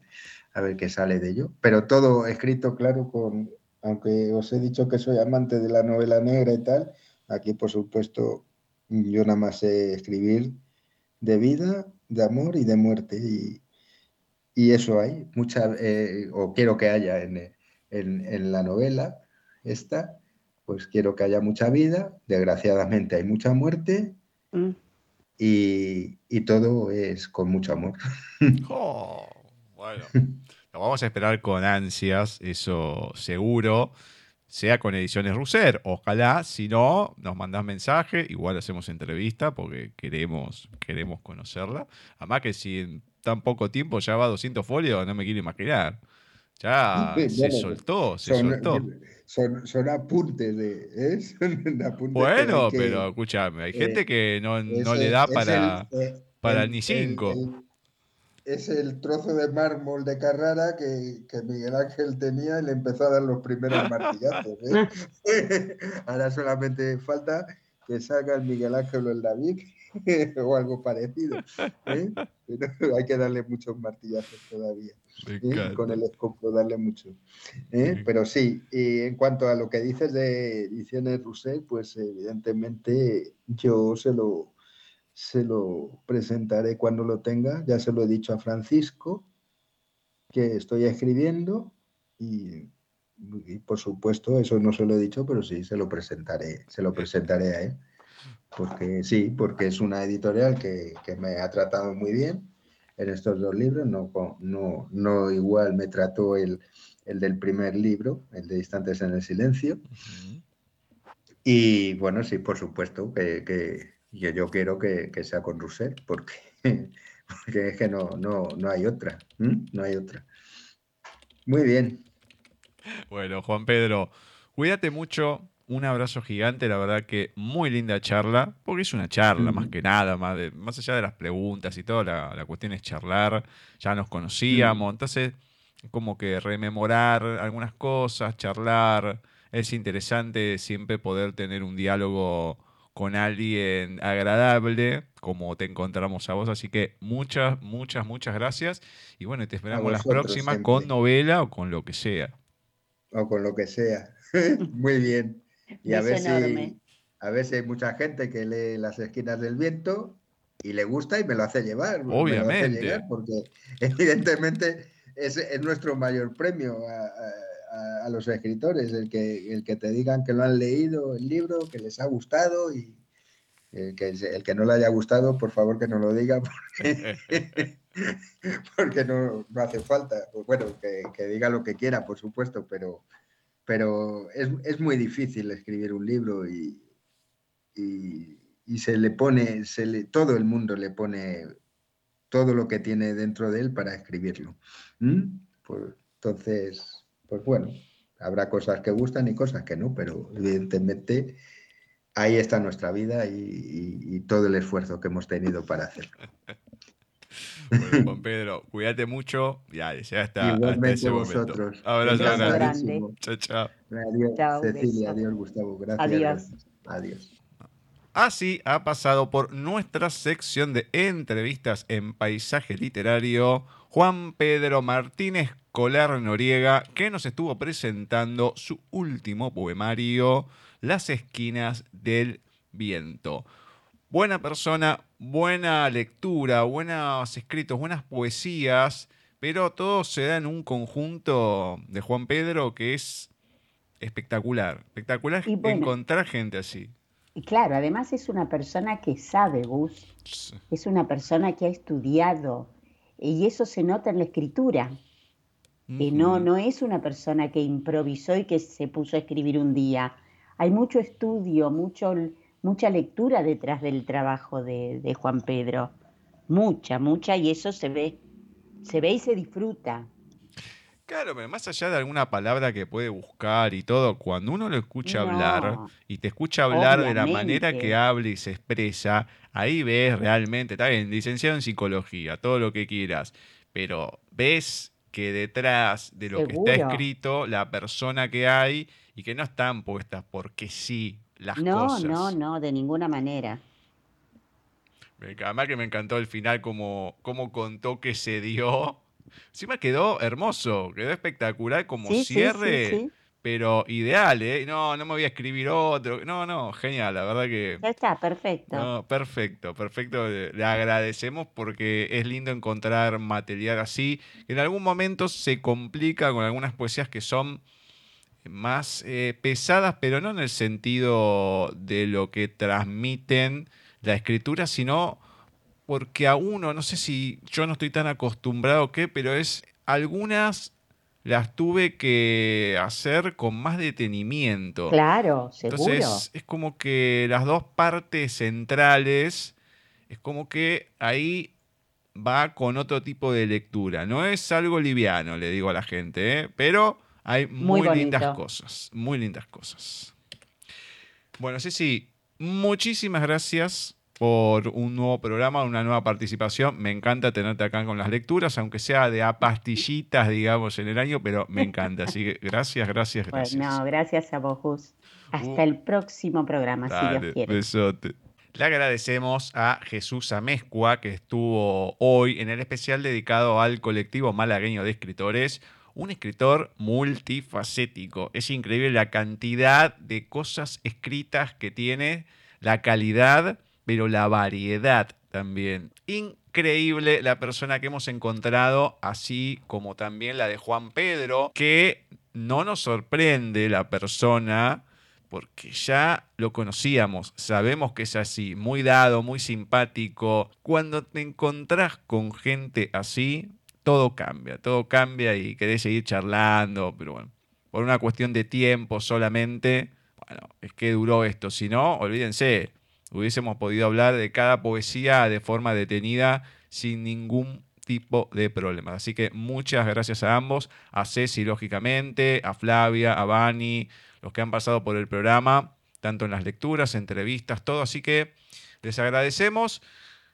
a ver qué sale de ello. Pero todo escrito, claro, con, aunque os he dicho que soy amante de la novela negra y tal, aquí por supuesto yo nada más sé escribir de vida, de amor y de muerte. Y, y eso hay, mucha, eh, o quiero que haya en, en, la novela esta, pues quiero que haya mucha vida, desgraciadamente hay mucha muerte mm. y, y, todo es con mucho amor. Oh, bueno, lo vamos a esperar con ansias, eso seguro sea con Ediciones Russer. Ojalá, si no, nos mandás mensaje, igual hacemos entrevista porque queremos, queremos conocerla. Además que si en tan poco tiempo ya va a 200 folios, no me quiero imaginar. Ya se soltó, se soltó. Son, apuntes de. ¿eh? bueno, pero escúchame, hay gente que no, no le da para, eh, para ni cinco es el trozo de mármol de Carrara que, Miguel Ángel tenía y le empezó a dar los primeros martillazos. ¿eh? Ahora solamente falta que salga el Miguel Ángel o el David o algo parecido. ¿eh? Pero hay que darle muchos martillazos todavía. ¿Eh? Con el escopo darle mucho. Pero sí, y en cuanto a lo que dices de ediciones Rousset, pues evidentemente yo se lo, se lo presentaré cuando lo tenga. Ya se lo he dicho a Francisco, que estoy escribiendo y, por supuesto, eso no se lo he dicho, pero sí se lo presentaré, se lo presentaré a él. Porque sí, porque es una editorial que, me ha tratado muy bien en estos dos libros. No, no, no igual me trató el, del primer libro, el de Instantes en el Silencio. Y bueno, sí, por supuesto que y yo quiero que, sea con Rousset, porque, porque es que no, no, no hay otra. No hay otra. Muy bien. Bueno, Juan Pedro, cuídate mucho. Un abrazo gigante, la verdad que muy linda charla, porque es una charla más que nada, más, de, más allá de las preguntas y todo, la, cuestión es charlar, ya nos conocíamos, entonces como que rememorar algunas cosas, charlar, es interesante siempre poder tener un diálogo con alguien agradable como te encontramos a vos. Así que muchas, muchas, muchas gracias. Y bueno, te esperamos las próximas con novela o con lo que sea. O con lo que sea. Muy bien. Y a ver, si, a si hay mucha gente que lee Las esquinas del viento y le gusta y me lo hace llevar. Obviamente. porque evidentemente es, es, nuestro mayor premio a, los escritores, el que, el que te digan que lo han leído el libro, que les ha gustado y el que, el que no le haya gustado, por favor que no lo diga porque, no, no, hace falta. Pues bueno, que, diga lo que quiera, por supuesto, pero, pero es, es muy difícil escribir un libro y, y, se le pone, se le, todo el mundo le pone todo lo que tiene dentro de él para escribirlo. Pues, entonces, pues bueno, habrá cosas que gustan y cosas que no, pero evidentemente ahí está nuestra vida y, todo el esfuerzo que hemos tenido para hacerlo. Bueno, Juan Pedro, cuídate mucho. Ya, ya está. Igualmente hasta vosotros. Abrazo grande. Chao, chao. Adiós, Cecilia. Adiós, Gustavo. Gracias. Adiós. Adiós. Así ha pasado por nuestra sección de entrevistas en paisaje literario Juan Pedro Martínez Colar Noriega, que nos estuvo presentando su último poemario, Las esquinas del viento. Buena persona, buena lectura, buenos escritos, buenas poesías, pero todo se da en un conjunto de Juan Pedro que es espectacular. Espectacular encontrar gente así. Y claro, además es una persona que sabe, Gus, es una persona que ha estudiado, y eso se nota en la escritura no, no es una persona que improvisó y que se puso a escribir un día. Hay mucho estudio, mucho, mucha lectura detrás del trabajo de, Juan Pedro. Mucha, mucha, y eso se ve, se ve y se disfruta. Claro, pero más allá de alguna palabra que puede buscar y todo, cuando uno lo escucha hablar y te escucha hablar de la manera que habla y se expresa, ahí ves realmente, está bien, licenciado en psicología, todo lo que quieras, pero ves que detrás de lo que está escrito, la persona que hay y que no están puestas porque sí las No, cosas. no, no, de ninguna manera. Además que me encantó el final como, como contó que se dio. Encima quedó hermoso, quedó espectacular como Sí, sí, sí, cierre, sí. pero ideal, ¿eh? No, no me voy a escribir otro. No, no, genial, la verdad que... Ya está, perfecto. No, perfecto, perfecto. Le le agradecemos porque es lindo encontrar material así. En algún momento se complica con algunas poesías que son más eh, pesadas, pero no en el sentido de lo que transmiten la escritura, sino porque a uno, no sé si yo no estoy tan acostumbrado o qué, pero es algunas las tuve que hacer con más detenimiento. Claro, seguro. Entonces es como que las dos partes centrales, es como que ahí va con otro tipo de lectura. No es algo liviano, le digo a la gente, ¿eh? pero hay muy, Muy lindas cosas, muy lindas cosas. Bueno, Ceci, muchísimas gracias por un nuevo programa, una nueva participación. Me encanta tenerte acá con las lecturas, aunque sea de a pastillitas, digamos, en el año, pero me encanta. Así que gracias, gracias, gracias. Bueno, gracias a vos, Gus. Hasta Uh. el próximo programa, si Dios quiere. besote. Le agradecemos a Jesús Amezcua, que estuvo hoy en el especial dedicado al colectivo malagueño de escritores. Un escritor multifacético. Es increíble la cantidad de cosas escritas que tiene, la calidad, pero la variedad también. Increíble la persona que hemos encontrado, así como también la de Juan Pedro, que no nos sorprende la persona porque ya lo conocíamos, sabemos que es así, muy dado, muy simpático. Cuando te encontrás con gente así, todo cambia, todo cambia y querés seguir charlando, pero bueno, por una cuestión de tiempo solamente, bueno, es que duró esto, si no, olvídense, hubiésemos podido hablar de cada poesía de forma detenida sin ningún tipo de problemas. Así que muchas gracias a ambos, a Ceci lógicamente, a Flavia, a Vani, los que han pasado por el programa, tanto en las lecturas, entrevistas, todo. Así que les agradecemos.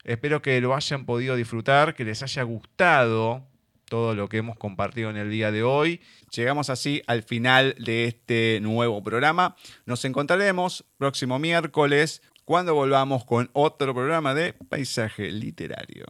Espero que lo hayan podido disfrutar, que les haya gustado todo lo que hemos compartido en el día de hoy. Llegamos así al final de este nuevo programa. Nos encontraremos próximo miércoles cuando volvamos con otro programa de Paisaje Literario.